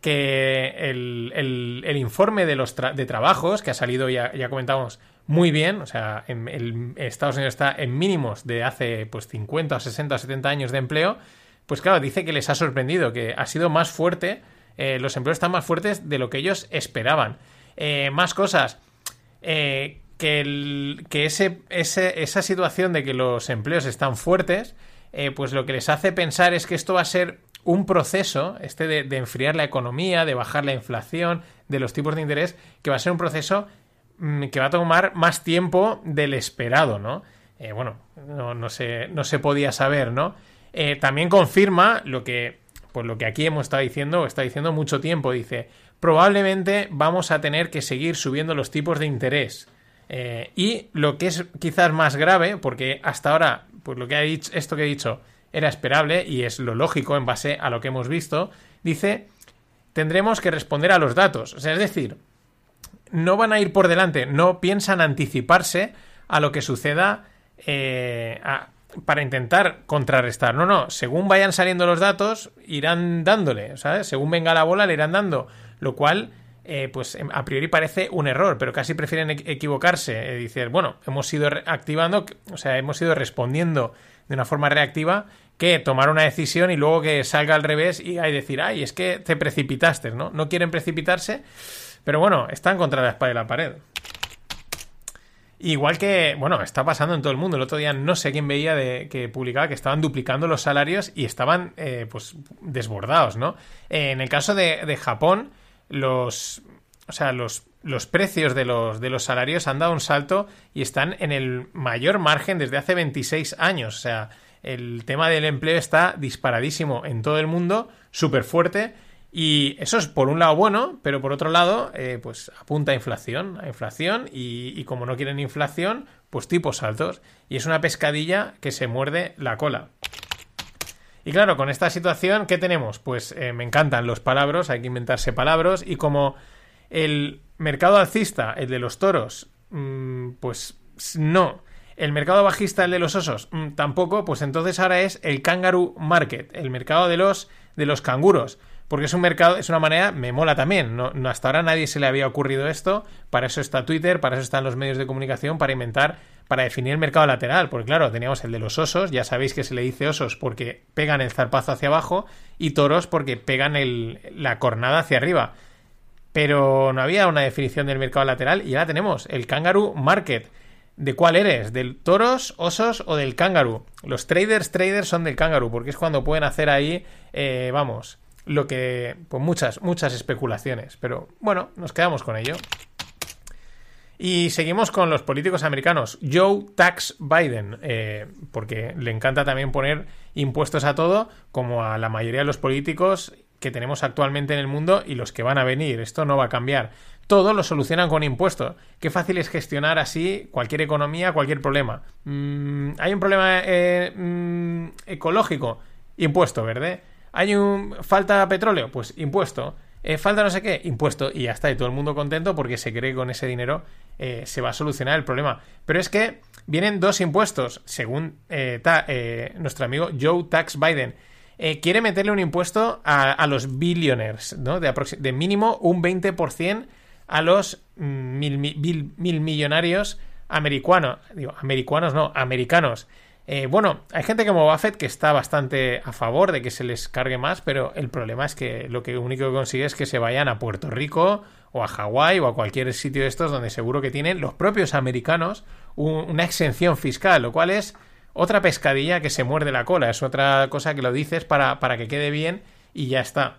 Speaker 6: que el, el- el informe de los tra- de trabajos que ha salido, ya, ya comentamos, muy bien, o sea, en, el- Estados Unidos está en mínimos de hace pues 50 o 60 o 70 años de empleo, pues claro, dice que les ha sorprendido, que ha sido más fuerte, eh, los empleos están más fuertes de lo que ellos esperaban. Eh, más cosas, eh, que, el- que ese, esa situación de que los empleos están fuertes, pues lo que les hace pensar es que esto va a ser un proceso, este de, de enfriar la economía, de bajar la inflación, de los tipos de interés, que va a ser un proceso que va a tomar más tiempo del esperado, ¿no? Eh, bueno, no, no se, no se podía saber, ¿no? Eh, también confirma lo que, pues lo que aquí hemos estado diciendo, está diciendo mucho tiempo, dice, probablemente vamos a tener que seguir subiendo los tipos de interés. Eh, y lo que es quizás más grave, porque hasta ahora, pues lo que ha dicho, esto que he dicho era esperable y es lo lógico en base a lo que hemos visto, dice, tendremos que responder a los datos. O sea, es decir, no van a ir por delante, no piensan anticiparse a lo que suceda eh, para intentar contrarrestar. No, no, según vayan saliendo los datos, irán dándole, ¿sabes? Según venga la bola, le irán dando, lo cual, eh, pues em- a priori parece un error, pero casi prefieren equ- equivocarse. Eh, dicer, bueno, hemos ido activando, o sea, hemos ido respondiendo de una forma reactiva que tomar una decisión y luego que salga al revés y hay decir, ay, es que te precipitaste, ¿no? No quieren precipitarse, pero bueno, están contra la espada y la pared. Igual que, bueno, está pasando en todo el mundo. El otro día no sé quién veía que publicaba que estaban duplicando los salarios y estaban, eh, pues, desbordados, ¿no? En el caso de, de Japón, los, o sea, los, los precios de los, de los salarios han dado un salto y están en el mayor margen desde hace 26 años. O sea, el tema del empleo está disparadísimo en todo el mundo, súper fuerte. Y eso es por un lado bueno, pero por otro lado, eh, pues apunta a inflación, a inflación, y, como no quieren inflación, pues tipos altos. Y es una pescadilla que se muerde la cola. Y claro, con esta situación, ¿qué tenemos? Pues eh, me encantan los palabras, hay que inventarse palabras, y como el mercado alcista, el de los toros, mm, pues no. El mercado bajista, el de los osos, mm, tampoco, pues entonces ahora es el kangaroo market, el mercado de los, de los canguros. Porque es un mercado, es una manera, me mola también. No, hasta ahora nadie se le había ocurrido esto. Para eso está Twitter, para eso están los medios de comunicación, para inventar, para definir el mercado lateral. Porque claro, teníamos el de los osos, ya sabéis que se le dice osos porque pegan el zarpazo hacia abajo, y toros porque pegan la cornada hacia arriba. Pero no había una definición del mercado lateral y ahora tenemos el kangaroo market. ¿De cuál eres? ¿Del toros, osos o del kangaroo? Los traders, traders son del kangaroo, porque es cuando pueden hacer ahí, eh, vamos, lo que, pues muchas, muchas especulaciones. Pero bueno, nos quedamos con ello. Y seguimos con los políticos americanos. Joe Tax Biden, eh, porque le encanta también poner impuestos a todo, como a la mayoría de los políticos que tenemos actualmente en el mundo y los que van a venir. Esto no va a cambiar. Todo lo solucionan con impuestos. Qué fácil es gestionar así cualquier economía, cualquier problema. Mm, Hay un problema eh, mm, ecológico, impuesto, ¿verdad? Hay un falta petróleo, pues impuesto. Eh, falta no sé qué, impuesto. Y ya está, y todo el mundo contento porque se cree que con ese dinero eh, se va a solucionar el problema. Pero es que vienen dos impuestos, según eh, nuestro amigo Joe Tax Biden. Quiere meterle un impuesto a, los billionaires, ¿no? De, de, mínimo un 20% a los mm, mil, mil millonarios americanos. Digo, americanos no, americanos. Eh, bueno, hay gente como Buffett que está bastante a favor de que se les cargue más, pero el problema es que lo único que consigue es que se vayan a Puerto Rico o a Hawái o a cualquier sitio de estos donde seguro que tienen los propios americanos un, una exención fiscal, lo cual es otra pescadilla que se muerde la cola, es otra cosa que lo dices para, para que quede bien y ya está.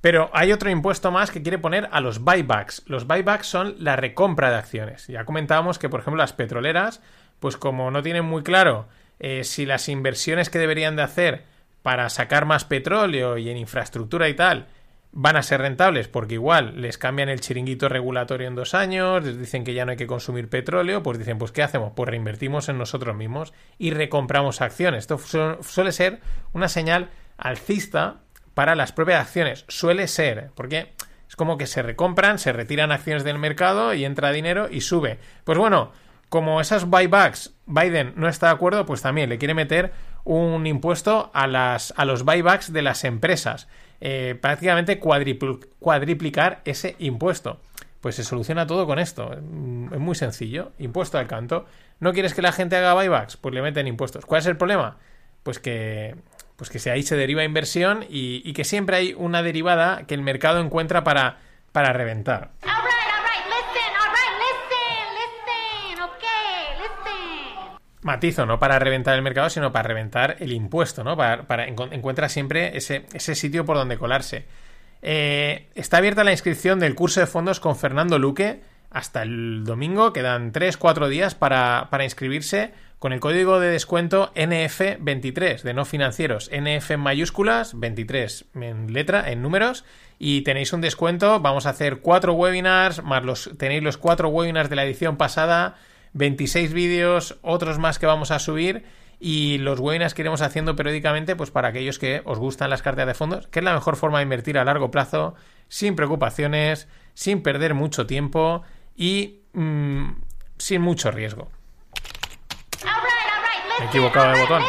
Speaker 6: Pero hay otro impuesto más que quiere poner a los buybacks. Los buybacks son la recompra de acciones. Ya comentábamos que, por ejemplo, las petroleras pues como no tienen muy claro eh, si las inversiones que deberían de hacer para sacar más petróleo y en infraestructura y tal van a ser rentables porque igual les cambian el chiringuito regulatorio en dos años, les dicen que ya no hay que consumir petróleo, pues dicen, pues ¿qué hacemos? Pues reinvertimos en nosotros mismos y recompramos acciones. Esto su suele ser una señal alcista para las propias acciones. Suele ser, porque es como que se recompran, se retiran acciones del mercado y entra dinero y sube. Pues bueno, como esas buybacks Biden no está de acuerdo, pues también le quiere meter un impuesto a, las, a los buybacks de las empresas. Eh, prácticamente cuadripl cuadriplicar ese impuesto. Pues se soluciona todo con esto. Es muy sencillo. Impuesto al canto. ¿No quieres que la gente haga buybacks? Pues le meten impuestos. ¿Cuál es el problema? Pues que, pues que ahí se deriva inversión y, y que siempre hay una derivada que el mercado encuentra para, para reventar. Matizo, no para reventar el mercado, sino para reventar el impuesto, ¿no? Para, para encuentra siempre ese, ese, sitio por donde colarse. Eh, está abierta la inscripción del curso de fondos con Fernando Luque hasta el domingo. Quedan 3-4 días para, para, inscribirse con el código de descuento NF23 de no financieros. NF en mayúsculas, 23 en letra, en números. Y tenéis un descuento. Vamos a hacer cuatro webinars, más los, tenéis los cuatro webinars de la edición pasada 26 vídeos, otros más que vamos a subir y los webinars que iremos haciendo periódicamente, pues para aquellos que os gustan las carteras de fondos, que es la mejor forma de invertir a largo plazo, sin preocupaciones, sin perder mucho tiempo y mmm, sin mucho riesgo. He equivocado de botón.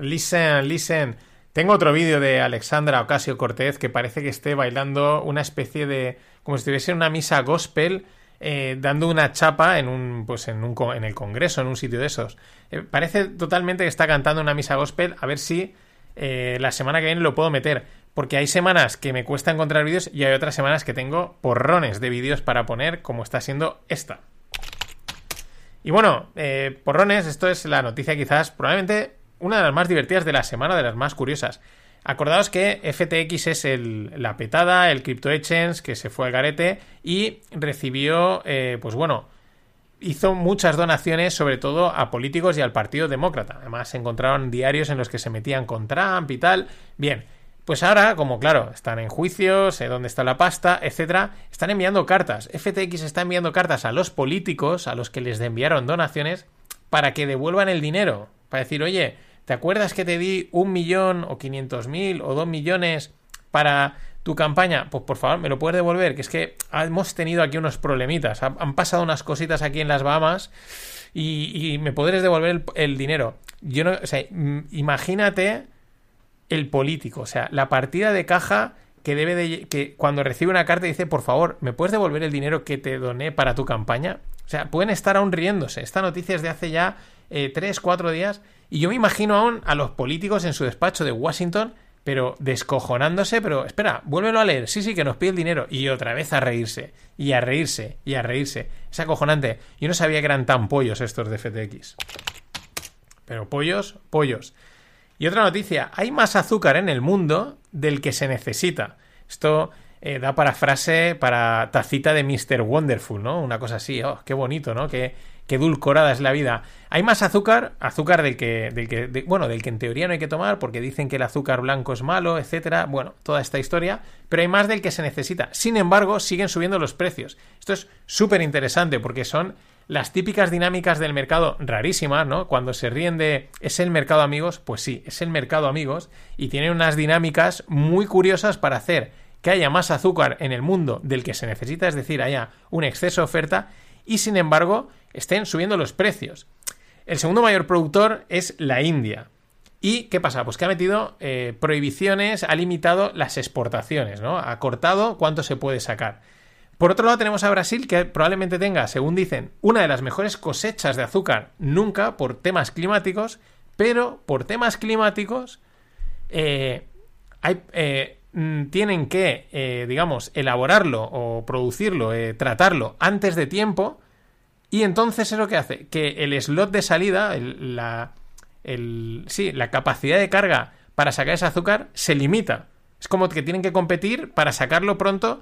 Speaker 6: Listen, listen. Tengo otro vídeo de Alexandra Ocasio Cortez que parece que esté bailando una especie de como si estuviese en una misa gospel eh, dando una chapa en un pues en un en el congreso en un sitio de esos eh, parece totalmente que está cantando una misa gospel a ver si eh, la semana que viene lo puedo meter porque hay semanas que me cuesta encontrar vídeos y hay otras semanas que tengo porrones de vídeos para poner, como está siendo esta. Y bueno, porrones, esto es la noticia quizás probablemente una de las más divertidas de la semana, de las más curiosas. Acordaos que FTX es el- la petada, el Crypto Exchange que se fue al garete y recibió, eh, pues bueno, hizo muchas donaciones, sobre todo a políticos y al Partido Demócrata. Además, se encontraron diarios en los que se metían con Trump y tal. Bien, pues ahora, como claro, están en juicio, sé dónde está la pasta, etcétera, están enviando cartas. FTX está enviando cartas a los políticos, a los que les enviaron donaciones, para que devuelvan el dinero. Para decir, oye, ¿te acuerdas que te di un millón o quinientos mil o dos millones para tu campaña? Pues por favor, me lo puedes devolver, que es que hemos tenido aquí unos problemitas. Han pasado unas cositas aquí en las Bahamas y, me podrías devolver el, dinero. Yo no, o sea, imagínate el político, o sea, la partida de caja que debe de que cuando recibe una carta dice, por favor, ¿me puedes devolver el dinero que te doné para tu campaña? O sea, pueden estar aún riéndose. Esta noticia es de hace ya eh, tres, cuatro días. Y yo me imagino aún a los políticos en su despacho de Washington, pero descojonándose, pero espera, vuélvelo a leer. Sí, sí, que nos pide el dinero. Y otra vez a reírse, y a reírse, y a reírse. Es acojonante. Yo no sabía que eran tan pollos estos de FTX. Pero pollos, pollos. Y otra noticia, hay más azúcar en el mundo del que se necesita. Esto eh, da para frase, para tacita de Mr. Wonderful, ¿no? Una cosa así, oh, qué bonito, ¿no? Qué, qué dulcorada es la vida. Hay más azúcar, azúcar del que, del que bueno, del que en teoría no hay que tomar porque dicen que el azúcar blanco es malo, etcétera. Bueno, toda esta historia, pero hay más del que se necesita. Sin embargo, siguen subiendo los precios. Esto es súper interesante porque son las típicas dinámicas del mercado rarísimas, ¿no? Cuando se ríen de ¿es el mercado amigos? Pues sí, es el mercado amigos y tiene unas dinámicas muy curiosas para hacer que haya más azúcar en el mundo del que se necesita, es decir, haya un exceso de oferta y sin embargo estén subiendo los precios. El segundo mayor productor es la India. ¿Y qué pasa? Pues que ha metido eh, prohibiciones, ha limitado las exportaciones, ¿no? Ha cortado cuánto se puede sacar. Por otro lado tenemos a Brasil que probablemente tenga, según dicen, una de las mejores cosechas de azúcar nunca por temas climáticos, pero por temas climáticos eh, eh, mm, tienen que, digamos, elaborarlo o producirlo, tratarlo antes de tiempo y entonces es lo que hace que el slot de salida, el- la, el- sí, la capacidad de carga para sacar ese azúcar se limita. Es como que tienen que competir para sacarlo pronto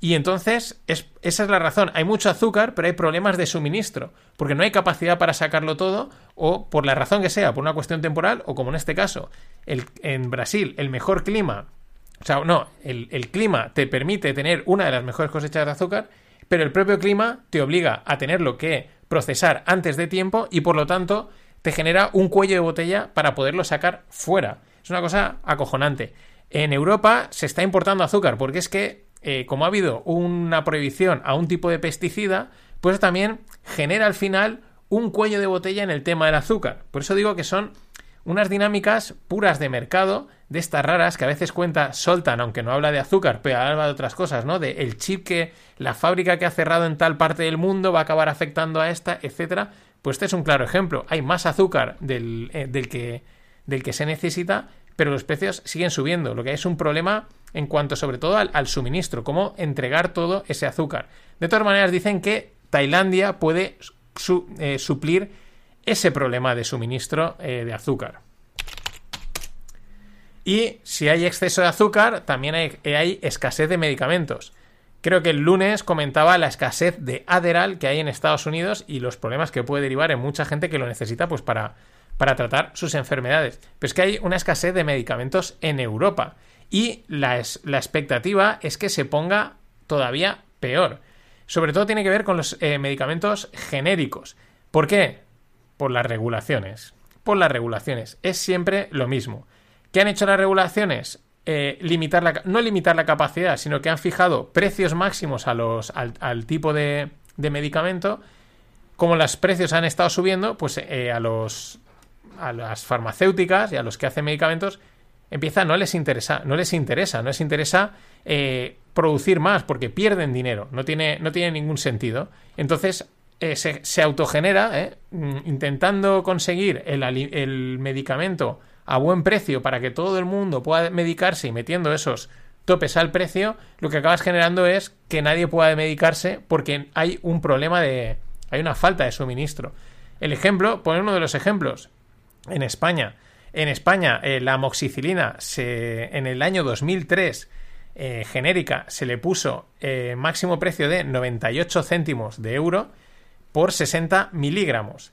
Speaker 6: y entonces es, esa es la razón. Hay mucho azúcar, pero hay problemas de suministro, porque no hay capacidad para sacarlo todo o por la razón que sea, por una cuestión temporal o como en este caso, el, en Brasil, el mejor clima, o sea, no, el, el clima te permite tener una de las mejores cosechas de azúcar, pero el propio clima te obliga a tenerlo que procesar antes de tiempo y por lo tanto te genera un cuello de botella para poderlo sacar fuera. Es una cosa acojonante. En Europa se está importando azúcar porque es que eh, como ha habido una prohibición a un tipo de pesticida, pues también genera al final un cuello de botella en el tema del azúcar. Por eso digo que son unas dinámicas puras de mercado, de estas raras que a veces cuenta Soltan, aunque no habla de azúcar, pero habla de otras cosas, ¿no? De el chip que la fábrica que ha cerrado en tal parte del mundo va a acabar afectando a esta, etcétera. Pues este es un claro ejemplo. Hay más azúcar del, eh, del, que, del que se necesita, pero los precios siguen subiendo. Lo que es un problema en cuanto sobre todo al, suministro, cómo entregar todo ese azúcar. De todas maneras, dicen que Tailandia puede eh, suplir ese problema de suministro eh, de azúcar. Y si hay exceso de azúcar, también hay, hay escasez de medicamentos. Creo que el lunes comentaba la escasez de Adderall que hay en Estados Unidos y los problemas que puede derivar en mucha gente que lo necesita pues para, para tratar sus enfermedades. Pero es que hay una escasez de medicamentos en Europa y la, la expectativa es que se ponga todavía peor. Sobre todo tiene que ver con los eh, medicamentos genéricos. ¿Por qué? Por las regulaciones. Por las regulaciones. Es siempre lo mismo. ¿Qué han hecho las regulaciones? Eh, no limitar la capacidad, sino que han fijado precios máximos a los, al, tipo de, medicamento. Como los precios han estado subiendo, pues eh, a los a las farmacéuticas y a los que hacen medicamentos empieza no les interesa no les interesa no les interesa eh, producir más porque pierden dinero no tiene no tiene ningún sentido entonces se, se autogenera mm, intentando conseguir el, el medicamento a buen precio para que todo el mundo pueda medicarse y metiendo esos topes al precio, lo que acabas generando es que nadie pueda medicarse porque hay un problema de... hay una falta de suministro. El ejemplo, poner uno de los ejemplos, en España. En España, eh, la amoxicilina se, en el año 2003 eh, genérica se le puso eh, máximo precio de 98 céntimos de euro por 60 miligramos.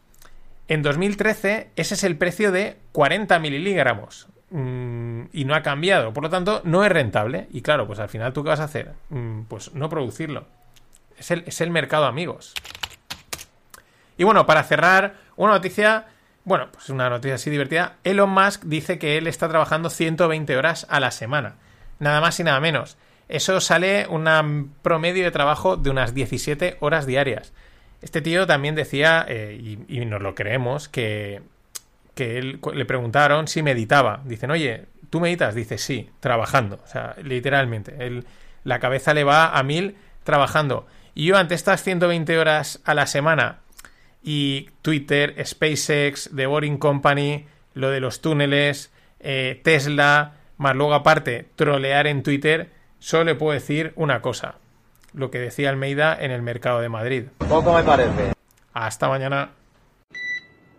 Speaker 6: En 2013 ese es el precio de 40 miligramos mm, y no ha cambiado. Por lo tanto, no es rentable. Y claro, pues al final tú qué vas a hacer? Mm, pues no producirlo. Es el, es el mercado, amigos. Y bueno, para cerrar, una noticia bueno, pues una noticia así divertida. Elon Musk dice que él está trabajando 120 horas a la semana. Nada más y nada menos. Eso sale un promedio de trabajo de unas 17 horas diarias. Este tío también decía, eh, y, nos lo creemos, que, que él, le preguntaron si meditaba. Dicen, oye, ¿tú meditas? Dice, sí, trabajando. O sea, literalmente. Él, la cabeza le va a mil trabajando. Y yo ante estas 120 horas a la semana y Twitter, SpaceX, The Boring Company, lo de los túneles, eh, Tesla, más luego aparte trolear en Twitter, solo le puedo decir una cosa, lo que decía Almeida en el mercado de Madrid.
Speaker 13: Poco me parece.
Speaker 6: Hasta mañana.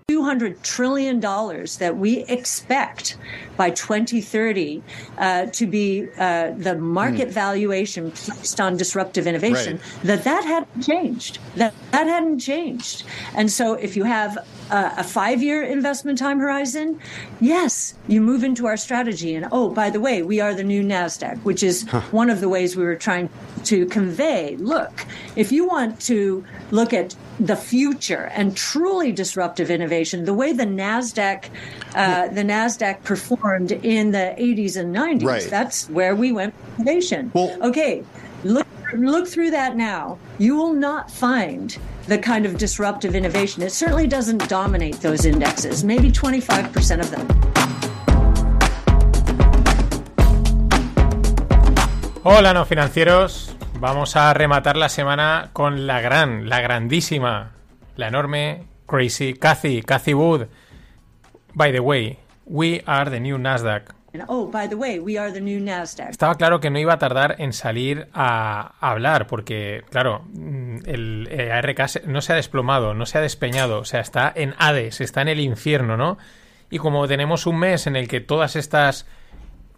Speaker 14: $200 trillion that we expect by 2030 uh, to be uh, the market mm. valuation placed on disruptive innovation, right. that that hadn't changed. That, that hadn't changed. And so if you have a, a five year investment time horizon, yes, you move into our strategy. And oh, by the way, we are the new NASDAQ, which is huh. one of the ways we were trying to convey look, if you want to look at the future and truly disruptive innovation, the way the Nasdaq, uh, the Nasdaq performed in the 80s and 90s, right. that's where we went with innovation. Well, okay, look look through that now. You will not find the kind of disruptive innovation. It certainly doesn't dominate those indexes. Maybe 25% of them.
Speaker 6: Hola, no financieros. Vamos a rematar la semana con la gran, la grandísima, la enorme, crazy Cathy, Cathy Wood. By the way, we are the new Nasdaq.
Speaker 14: Oh, by the way, we are the new Nasdaq.
Speaker 6: Estaba claro que no iba a tardar en salir a, hablar, porque, claro, el, ARK no se ha desplomado, no se ha despeñado, o sea, está en Hades, está en el infierno, ¿no? Y como tenemos un mes en el que todas estas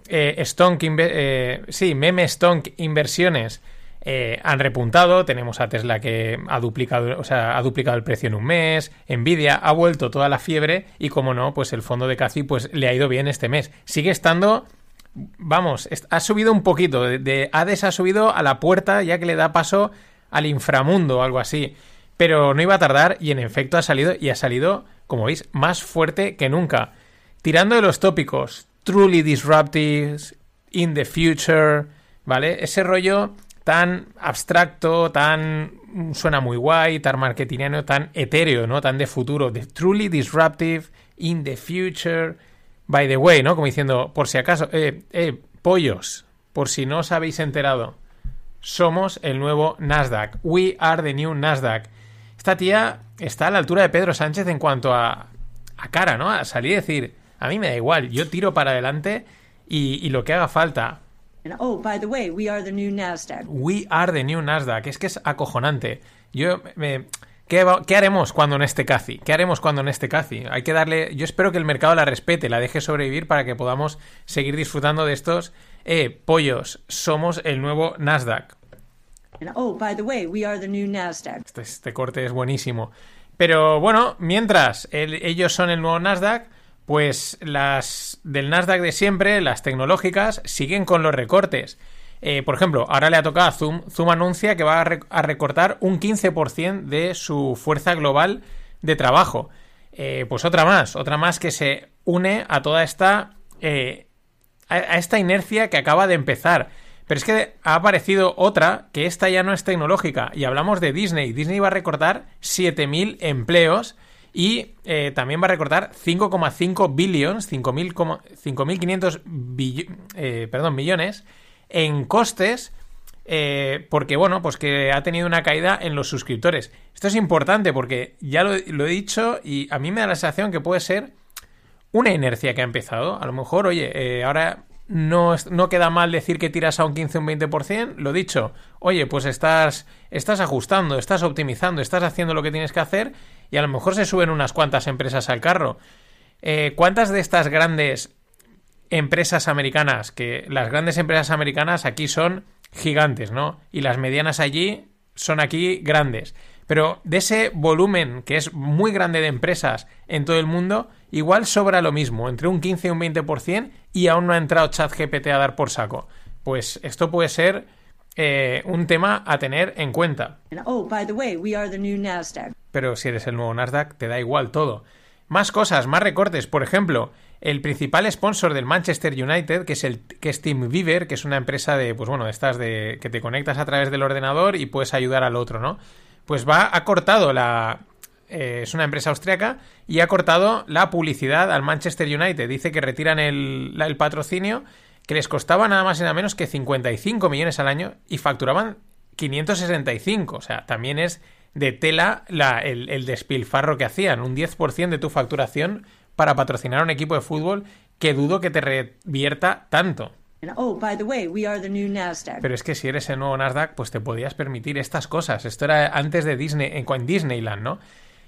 Speaker 6: eh, stonk, eh, sí, meme stonk inversiones eh, han repuntado. Tenemos a Tesla que ha duplicado, o sea, ha duplicado el precio en un mes. Nvidia ha vuelto toda la fiebre y, como no, pues el fondo de Cathy pues le ha ido bien este mes. Sigue estando, vamos, ha subido un poquito. De, Hades ha subido a la puerta ya que le da paso al inframundo o algo así. Pero no iba a tardar y en efecto ha salido y ha salido, como veis, más fuerte que nunca. Tirando de los tópicos, truly disruptive, in the future, ¿vale? Ese rollo tan abstracto, tan suena muy guay, tan marketingiano, tan etéreo, ¿no? Tan de futuro, de truly disruptive in the future. By the way, ¿no? Como diciendo, por si acaso, eh, eh, pollos, por si no os habéis enterado, somos el nuevo Nasdaq. We are the new Nasdaq. Esta tía está a la altura de Pedro Sánchez en cuanto a, a cara, ¿no? A salir y decir, a mí me da igual, yo tiro para adelante y, y lo que haga falta.
Speaker 14: Oh, by the way, we are the new Nasdaq.
Speaker 6: We are the new Nasdaq. Es que es acojonante. Yo me, ¿Qué, haremos cuando en este Cathy? ¿Qué haremos cuando en este Cathy? Hay que darle. Yo espero que el mercado la respete, la deje sobrevivir para que podamos seguir disfrutando de estos. Eh, pollos, somos el nuevo Nasdaq.
Speaker 14: Oh, by the way, we are the new Nasdaq.
Speaker 6: Este, este corte es buenísimo. Pero bueno, mientras ellos son el nuevo Nasdaq, pues las del Nasdaq de siempre, las tecnológicas, siguen con los recortes. Eh, por ejemplo, ahora le ha tocado a Zoom. Zoom anuncia que va a, recortar un 15% de su fuerza global de trabajo. Eh, pues otra más, otra más que se une a toda esta. Eh, a, esta inercia que acaba de empezar. Pero es que ha aparecido otra que esta ya no es tecnológica. Y hablamos de Disney. Disney va a recortar 7.000 empleos y eh, también va a recortar 5,5 billions, 5.500 eh, perdón, millones en costes. Eh, porque bueno, pues que ha tenido una caída en los suscriptores. Esto es importante porque ya lo, he dicho y a mí me da la sensación que puede ser una inercia que ha empezado. A lo mejor, oye, ahora no, no queda mal decir que tiras a un 15 o un 20%. Lo dicho, oye, pues estás, estás ajustando, estás optimizando, estás haciendo lo que tienes que hacer y a lo mejor se suben unas cuantas empresas al carro. Eh, ¿Cuántas de estas grandes empresas americanas, que las grandes empresas americanas aquí son gigantes, ¿no? Y las medianas allí son aquí grandes. Pero de ese volumen que es muy grande de empresas en todo el mundo, igual sobra lo mismo, entre un 15 y un 20%, y aún no ha entrado ChatGPT a dar por saco. Pues esto puede ser eh, un tema a tener en cuenta.
Speaker 14: Oh, by the way, we are the new NASDAQ.
Speaker 6: Pero si eres el nuevo Nasdaq, te da igual todo. Más cosas, más recortes. Por ejemplo, el principal sponsor del Manchester United, que es el que es que es una empresa de, pues bueno, de estas de que te conectas a través del ordenador y puedes ayudar al otro, ¿no? Pues va, ha cortado la. eh, es una empresa austriaca y ha cortado la publicidad al Manchester United. Dice que retiran el, la- el patrocinio que les costaba nada más y nada menos que 55 millones al año y facturaban 565. O sea, también es de tela la- el, el despilfarro que hacían. Un 10% de tu facturación para patrocinar a un equipo de fútbol que dudo que te revierta tanto.
Speaker 14: Oh, by the way, we are the new NASDAQ.
Speaker 6: Pero es que si eres el nuevo Nasdaq, pues te podías permitir estas cosas. Esto era antes de Disney, en, Disneyland, ¿no?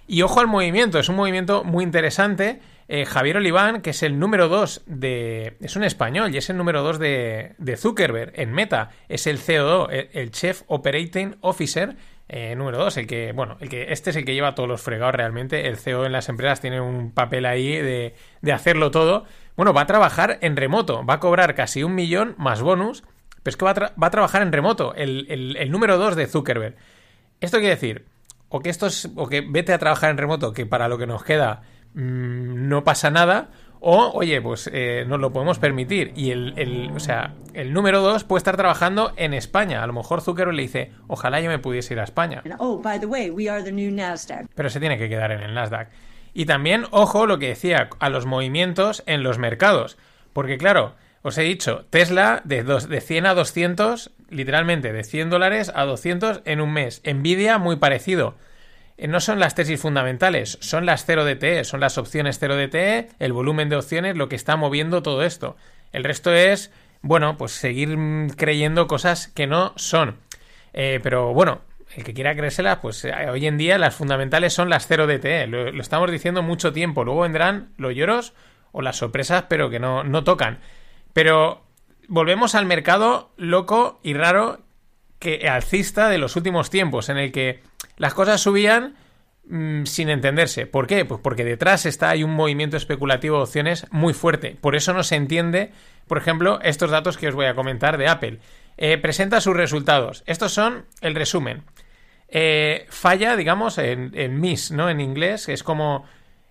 Speaker 6: Y ojo al movimiento, es un movimiento muy interesante. Eh, Javier Oliván, que es el número 2 de... Es un español y es el número 2 de, Zuckerberg en Meta. Es el CO2, el, el Chief Operating Officer eh, número 2. El que, bueno, el que, este es el que lleva todos los fregados realmente. El CEO en las empresas tiene un papel ahí de, de hacerlo todo. Bueno, va a trabajar en remoto. Va a cobrar casi un millón más bonus. Pero es que va a, va a trabajar en remoto. El, el- número 2 de Zuckerberg. Esto quiere decir, o que esto es, o que vete a trabajar en remoto, que para lo que nos queda mm, no pasa nada, o oye, pues eh, nos lo podemos permitir. Y el, el- o sea, el número 2 puede estar trabajando en España. A lo mejor Zuckerberg le dice, ojalá yo me pudiese ir a España.
Speaker 14: Oh, by the way, we are the new NASDAQ.
Speaker 6: Pero se tiene que quedar en el Nasdaq. Y también, ojo, lo que decía, a los movimientos en los mercados. Porque claro, os he dicho, Tesla de, dos, de 100 a 200, literalmente de 100 dólares a 200 en un mes. Nvidia muy parecido. Eh, No son las tesis fundamentales, son las 0 DTE, son las opciones 0 DTE, el volumen de opciones, lo que está moviendo todo esto. El resto es, bueno, pues seguir creyendo cosas que no son. Eh, pero bueno, el que quiera creérselas, pues eh, hoy en día las fundamentales son las 0 DTE. Lo, lo estamos diciendo mucho tiempo. Luego vendrán los lloros o las sorpresas, pero que no, no tocan. Pero volvemos al mercado loco y raro que alcista de los últimos tiempos, en el que las cosas subían mm, sin entenderse. ¿Por qué? Pues porque detrás está hay un movimiento especulativo de opciones muy fuerte. Por eso no se entiende, por ejemplo, estos datos que os voy a comentar de Apple. Eh, presenta sus resultados. Estos son el resumen. Eh, falla, digamos, en, en miss, ¿no? En inglés, es como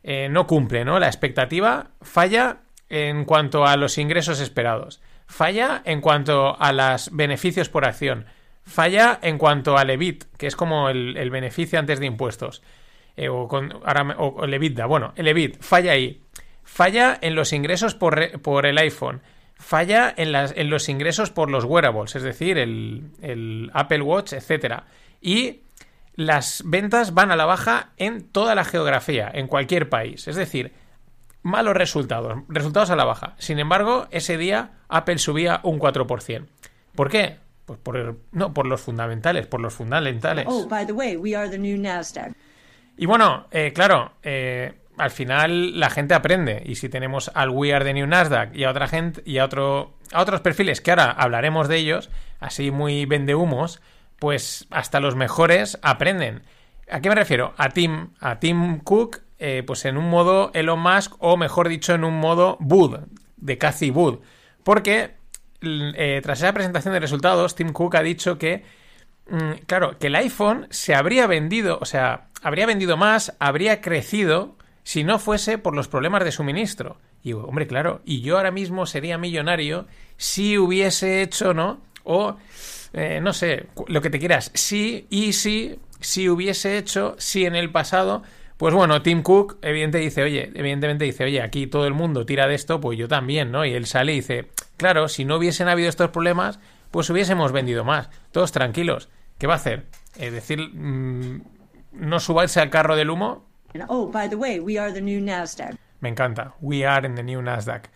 Speaker 6: eh, no cumple, ¿no? La expectativa falla en cuanto a los ingresos esperados. Falla en cuanto a los beneficios por acción. Falla en cuanto al EBIT, que es como el, beneficio antes de impuestos. Eh, o, con, ahora o- el EBITDA. Bueno, el EBIT falla ahí. Falla en los ingresos por, el iPhone. Falla en, los ingresos por los wearables, es decir, el, Apple Watch, etcétera. Y las ventas van a la baja en toda la geografía, en cualquier país. Es decir, malos resultados, resultados a la baja. Sin embargo, ese día Apple subía un 4%. ¿Por qué? Pues por, no, por los fundamentales, por los fundamentales.
Speaker 14: Oh, by the way, we are the new NASDAQ.
Speaker 6: Y bueno, eh, claro, eh, al final la gente aprende. Y si tenemos al We Are the New Nasdaq y a otra gente y a otro a otros perfiles que ahora hablaremos de ellos, así muy vendehumos, pues hasta los mejores aprenden. ¿A qué me refiero? A Tim, a Tim Cook, eh, pues en un modo Elon Musk, o mejor dicho, en un modo Wood, de Cathy Wood. Porque eh, tras esa presentación de resultados, Tim Cook ha dicho que Mm, claro, que el iPhone se habría vendido, o sea, habría vendido más, habría crecido si no fuese por los problemas de suministro. Y hombre, claro, y yo ahora mismo sería millonario si hubiese hecho, ¿no? O, eh, no sé, lo que te quieras, si y si, si hubiese hecho, si en el pasado, pues bueno, Tim Cook evidentemente dice, oye, evidentemente dice, oye, aquí todo el mundo tira de esto, pues yo también, ¿no? Y él sale y dice, claro, si no hubiesen habido estos problemas, pues hubiésemos vendido más. Todos tranquilos. ¿Qué va a hacer? Es decir, mm, no subirse al carro del humo.
Speaker 14: Oh, by the way, we are the new NASDAQ.
Speaker 6: Me encanta. We are in the new Nasdaq.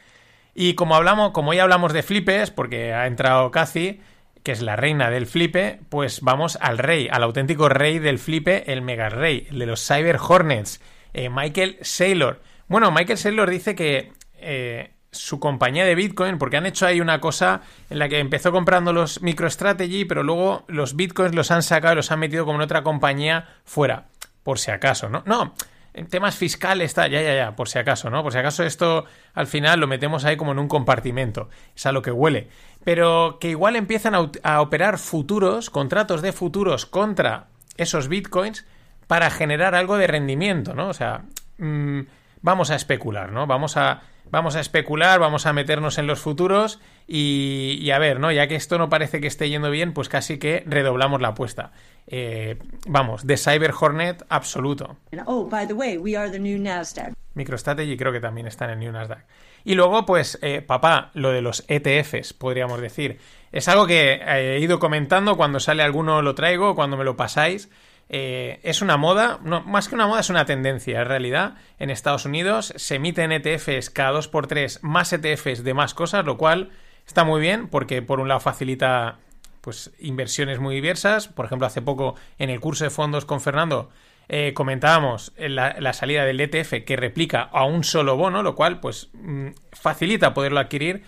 Speaker 6: Y como hablamos, como ya hablamos de flipes, porque ha entrado Cathy, que es la reina del flipe, pues vamos al rey, al auténtico rey del flipe, el mega rey, el de los Cyber Hornets, eh, Michael Saylor. Bueno, Michael Saylor dice que eh, su compañía de Bitcoin, porque han hecho ahí una cosa en la que empezó comprando los MicroStrategy, pero luego los Bitcoins los han sacado y los han metido como en otra compañía fuera, por si acaso, ¿no? No, en temas fiscales está, ya, ya, ya, por si acaso, ¿no? Por si acaso esto al final lo metemos ahí como en un compartimento, es a lo que huele. Pero que igual empiezan a, operar futuros, contratos de futuros contra esos bitcoins para generar algo de rendimiento, ¿no? O sea, mmm, vamos a especular, ¿no? Vamos a, vamos a especular, vamos a meternos en los futuros y, y, a ver, ¿no? Ya que esto no parece que esté yendo bien, pues casi que redoblamos la apuesta. Eh, vamos, de Cyber Hornet absoluto.
Speaker 14: Oh, by the way, we are the new Nasdaq.
Speaker 6: MicroStrategy creo que también está en el New Nasdaq. Y luego, pues, eh, papá, lo de los ETFs, podríamos decir. Es algo que he ido comentando, cuando sale alguno lo traigo, cuando me lo pasáis. Eh, es una moda, no, más que una moda es una tendencia en realidad. En Estados Unidos se emiten ETFs cada 2x3 más ETFs de más cosas, lo cual está muy bien porque por un lado facilita pues inversiones muy diversas. Por ejemplo, hace poco en el curso de fondos con Fernando eh, comentábamos la, la, salida del ETF que replica a un solo bono, lo cual pues mm, facilita poderlo adquirir.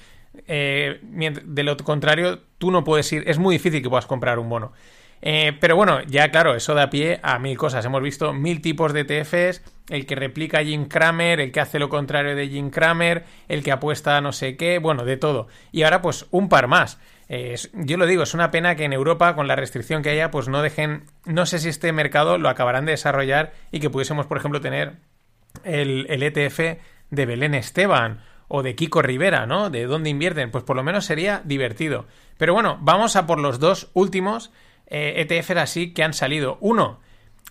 Speaker 6: Eh, de lo contrario, tú no puedes ir, es muy difícil que puedas comprar un bono. Eh, pero bueno, ya claro, eso da pie a mil cosas. Hemos visto mil tipos de ETFs, el que replica a Jim Cramer, el que hace lo contrario de Jim Cramer, el que apuesta a no sé qué, bueno, de todo. Y ahora pues un par más. Eh, yo lo digo, es una pena que en Europa, con la restricción que haya, pues no dejen, no sé si este mercado lo acabarán de desarrollar y que pudiésemos, por ejemplo, tener el, el ETF de Belén Esteban o de Kiko Rivera, ¿no? De dónde invierten, pues por lo menos sería divertido. Pero bueno, vamos a por los dos últimos eh, ETFs así que han salido. Uno,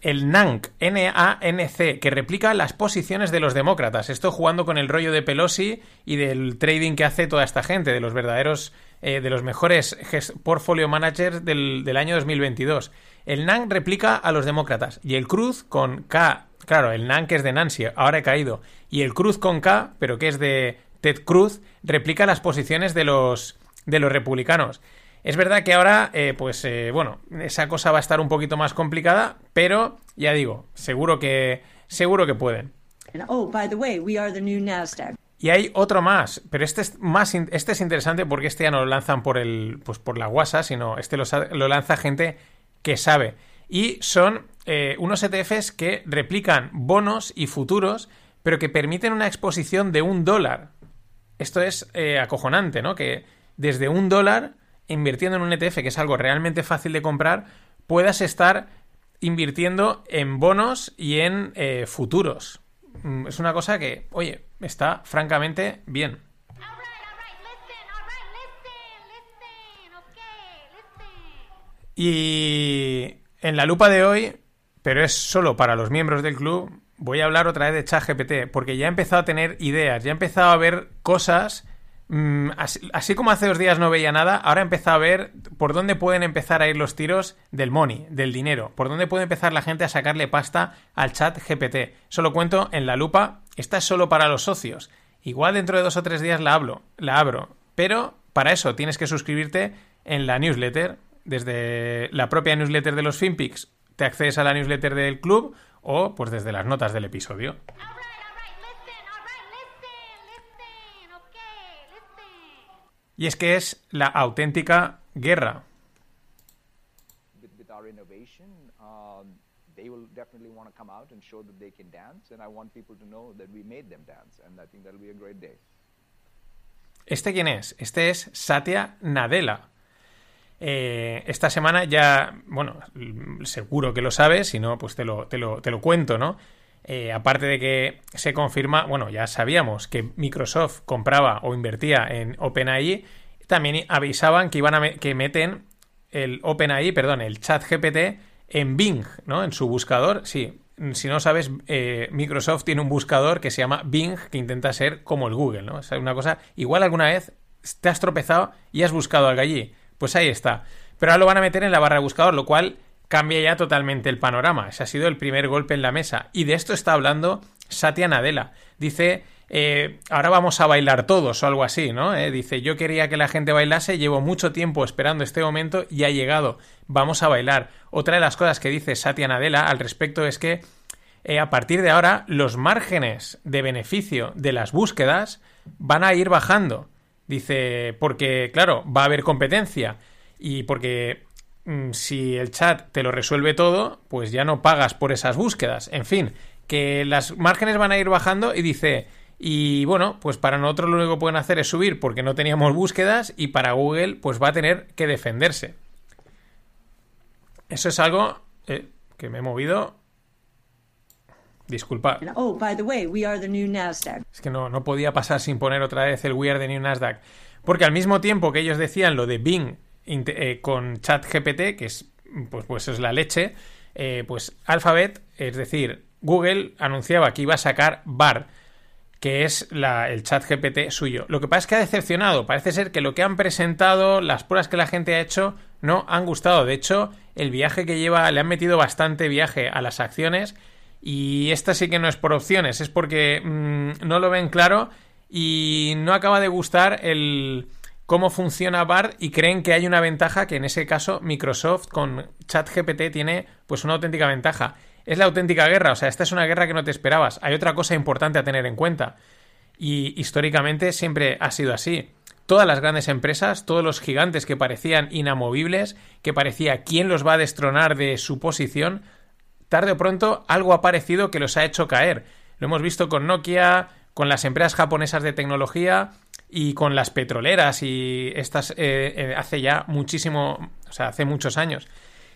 Speaker 6: el NANC, N-A-N-C, que replica las posiciones de los demócratas. Esto jugando con el rollo de Pelosi y del trading que hace toda esta gente, de los verdaderos, eh, de los mejores portfolio managers del, del, año 2022. El NANC replica a los demócratas y el Cruz con K, claro, el NANC es de Nancy, ahora he caído, y el Cruz con K, pero que es de Ted Cruz, replica las posiciones de los, de los republicanos. Es verdad que ahora, eh, pues eh, bueno, esa cosa va a estar un poquito más complicada, pero ya digo, seguro que seguro que pueden.
Speaker 14: Oh, by the way, we are the new Nasdaq.
Speaker 6: Y hay otro más, pero este es más este es interesante porque este ya no lo lanzan por el pues por la WhatsApp, sino este lo, lo lanza gente que sabe y son eh, unos ETFs que replican bonos y futuros, pero que permiten una exposición de un dólar. Esto es eh, acojonante, ¿no? Que desde un dólar invirtiendo en un ETF, que es algo realmente fácil de comprar, puedas estar invirtiendo en bonos y en eh, futuros. Mm, es una cosa que, oye, está francamente bien. Y en la lupa de hoy, pero es solo para los miembros del club, voy a hablar otra vez de ChatGPT, porque ya he empezado a tener ideas, ya he empezado a ver cosas Mm, así, como hace dos días no veía nada, ahora he empezado a ver por dónde pueden empezar a ir los tiros del money, del dinero, por dónde puede empezar la gente a sacarle pasta al chat GPT. Solo cuento en la lupa, esta es solo para los socios. Igual dentro de dos o tres días la hablo, la abro, pero para eso tienes que suscribirte en la newsletter, desde la propia newsletter de los FinPix, te accedes a la newsletter del club o pues desde las notas del episodio. Y es que es la auténtica guerra. ¿Este quién es? Este es Satya Nadella. Eh, esta semana ya, bueno, seguro que lo sabes, si no, pues te lo, te lo, te lo cuento, ¿no? Eh, aparte de que se confirma, bueno, ya sabíamos que Microsoft compraba o invertía en OpenAI, también avisaban que iban a que meten el OpenAI, perdón, el chat GPT en Bing, ¿no? En su buscador. Sí, si no sabes, eh, Microsoft tiene un buscador que se llama Bing, que intenta ser como el Google, ¿no? O una cosa, igual alguna vez te has tropezado y has buscado algo allí. Pues ahí está. Pero ahora lo van a meter en la barra de buscador, lo cual cambia ya totalmente el panorama. Ese ha sido el primer golpe en la mesa. Y de esto está hablando Satya Nadella. Dice, eh, ahora vamos a bailar todos o algo así, ¿no? Eh, dice, yo quería que la gente bailase, llevo mucho tiempo esperando este momento y ha llegado, vamos a bailar. Otra de las cosas que dice Satya Nadella al respecto es que eh, a partir de ahora los márgenes de beneficio de las búsquedas van a ir bajando. Dice, porque claro, va a haber competencia y porque si el chat te lo resuelve todo, pues ya no pagas por esas búsquedas. En fin, que las márgenes van a ir bajando y dice, y bueno, pues para nosotros lo único que pueden hacer es subir porque no teníamos búsquedas y para Google pues va a tener que defenderse. Eso es algo eh, que me he movido Disculpa.
Speaker 14: Oh, by the way, we are the new Nasdaq.
Speaker 6: Es que no, no podía pasar sin poner otra vez el We are the new Nasdaq. Porque al mismo tiempo que ellos decían lo de Bing eh, con ChatGPT, que es pues, pues es la leche, eh, pues Alphabet, es decir, Google anunciaba que iba a sacar BAR, que es el chat GPT suyo. Lo que pasa es que ha decepcionado. Parece ser que lo que han presentado, las pruebas que la gente ha hecho, no han gustado. De hecho, el viaje que lleva, le han metido bastante viaje a las acciones y esta sí que no es por opciones, es porque mm, no lo ven claro y no acaba de gustar el cómo funciona BART y creen que hay una ventaja que en ese caso Microsoft con ChatGPT tiene pues una auténtica ventaja. Es la auténtica guerra, o sea, esta es una guerra que no te esperabas. Hay otra cosa importante a tener en cuenta y históricamente siempre ha sido así. Todas las grandes empresas, todos los gigantes que parecían inamovibles, que parecía quién los va a destronar de su posición, tarde o pronto algo ha parecido que los ha hecho caer. Lo hemos visto con Nokia, con las empresas japonesas de tecnología y con las petroleras y estas eh, eh, hace ya muchísimo, o sea, hace muchos años.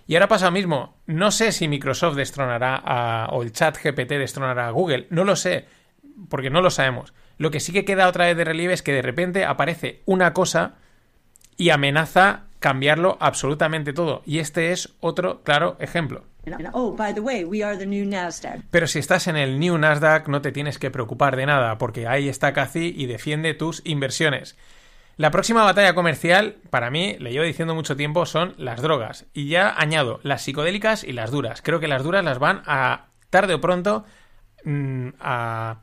Speaker 6: Y ahora pasa lo mismo. No sé si Microsoft destronará a, o el chat GPT destronará a Google. No lo sé, porque no lo sabemos. Lo que sí que queda otra vez de relieve es que de repente aparece una cosa y amenaza cambiarlo absolutamente todo. Y este es otro claro ejemplo.
Speaker 14: Oh.
Speaker 6: Pero si estás en el New Nasdaq no te tienes que preocupar de nada, porque ahí está Cathy y defiende tus inversiones. La próxima batalla comercial, para mí, le llevo diciendo mucho tiempo, son las drogas. Y ya añado las psicodélicas y las duras. Creo que las duras las van a, tarde o pronto, mm, a,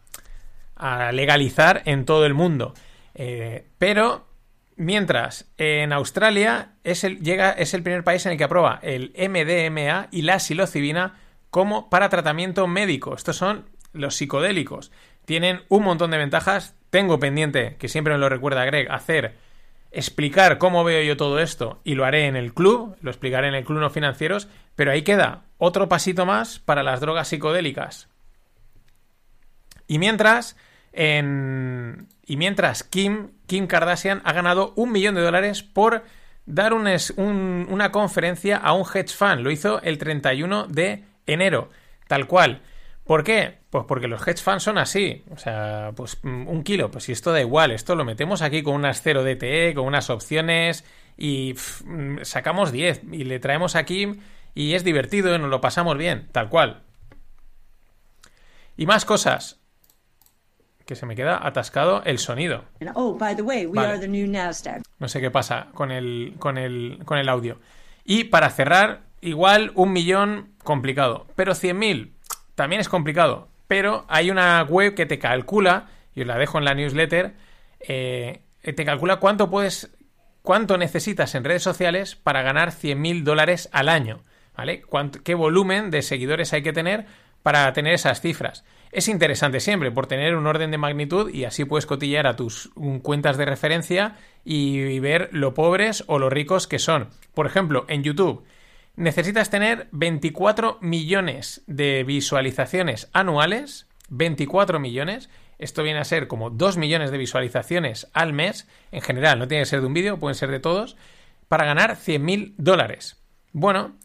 Speaker 6: legalizar en todo el mundo. Eh, pero Mientras, en Australia es el, llega, es el primer país en el que aprueba el MDMA y la psilocibina como para tratamiento médico. Estos son los psicodélicos. Tienen un montón de ventajas. Tengo pendiente, que siempre me lo recuerda Greg, hacer explicar cómo veo yo todo esto y lo haré en el club, lo explicaré en el club no financieros, pero ahí queda otro pasito más para las drogas psicodélicas. Y mientras, en, y mientras Kim, Kim Kardashian ha ganado un millón de dólares por dar una conferencia a un hedge fund. Lo hizo el 31 de enero, tal cual. ¿Por qué? Pues porque los hedge funds son así. O sea, pues mm, un kilo, pues si esto da igual, esto lo metemos aquí con unas 0 DTE, con unas opciones y mm, sacamos 10 y le traemos aquí y es divertido y nos lo pasamos bien, tal cual. Y más cosas que se me queda atascado el sonido.
Speaker 14: Oh, by the way, we are the new Nasdaq.
Speaker 6: No sé qué pasa con el, con el, con el audio. Y para cerrar, igual un millón complicado, pero 100.000 también es complicado. Pero hay una web que te calcula, y os la dejo en la newsletter, eh, te calcula cuánto puedes, cuánto necesitas en redes sociales para ganar 100.000 dólares al año. ¿Vale? ¿Qué volumen de seguidores hay que tener para tener esas cifras? es interesante siempre por tener un orden de magnitud y así puedes cotillar a tus cuentas de referencia y, ver lo pobres o lo ricos que son. Por ejemplo, en YouTube necesitas tener 24 millones de visualizaciones anuales, 24 millones, esto viene a ser como 2 millones de visualizaciones al mes, en general, no tiene que ser de un vídeo, pueden ser de todos, para ganar 100.000 dólares. Bueno,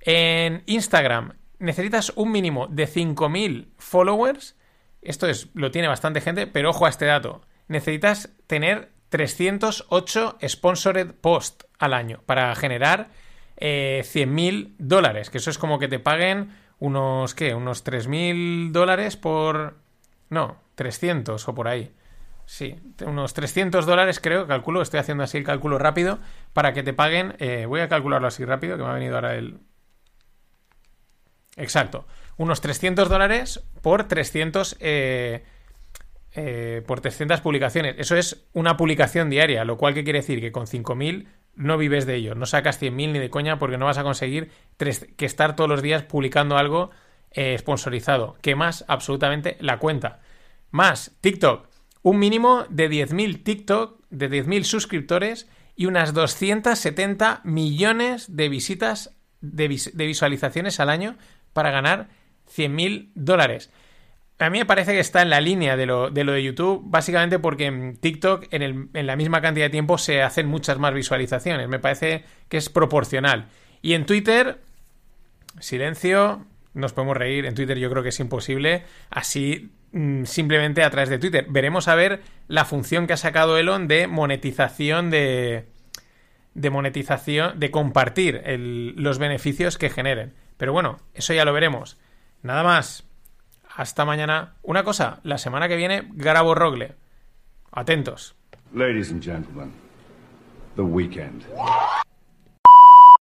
Speaker 6: en Instagram necesitas un mínimo de 5.000 followers. Esto es, lo tiene bastante gente, pero ojo a este dato. Necesitas tener 308 sponsored post al año para generar eh, 100.000 dólares. Que eso es como que te paguen unos, ¿qué? Unos 3.000 dólares por... No, 300 o por ahí. Sí, unos 300 dólares creo, calculo, estoy haciendo así el cálculo rápido, para que te paguen, eh, voy a calcularlo así rápido, que me ha venido ahora el, Exacto. unos 300 dólares por 300 eh, eh, por 300 publicaciones. Eso es una publicación diaria, lo cual ¿qué quiere decir? Que con 5.000 no vives de ello, no sacas 100.000 ni de coña porque no vas a conseguir tres- que estar todos los días publicando algo eh, sponsorizado. Que más absolutamente la cuenta. Más TikTok, un mínimo de 10.000 TikTok, de 10.000 suscriptores y unas 270 millones de visitas, de, vis- de visualizaciones al año para ganar 100.000 dólares. A mí me parece que está en la línea de lo de, YouTube, básicamente porque en TikTok en, en la misma cantidad de tiempo se hacen muchas más visualizaciones. Me parece que es proporcional. Y en Twitter, silencio, nos podemos reír. En Twitter yo creo que es imposible. Así, mm, simplemente a través de Twitter. Veremos a ver la función que ha sacado Elon de monetización de. De monetización, de compartir los beneficios que generen. Pero bueno, eso ya lo veremos. Nada más. Hasta mañana. Una cosa, la semana que viene grabo Rogle. Atentos.
Speaker 13: Ladies and gentlemen, the weekend.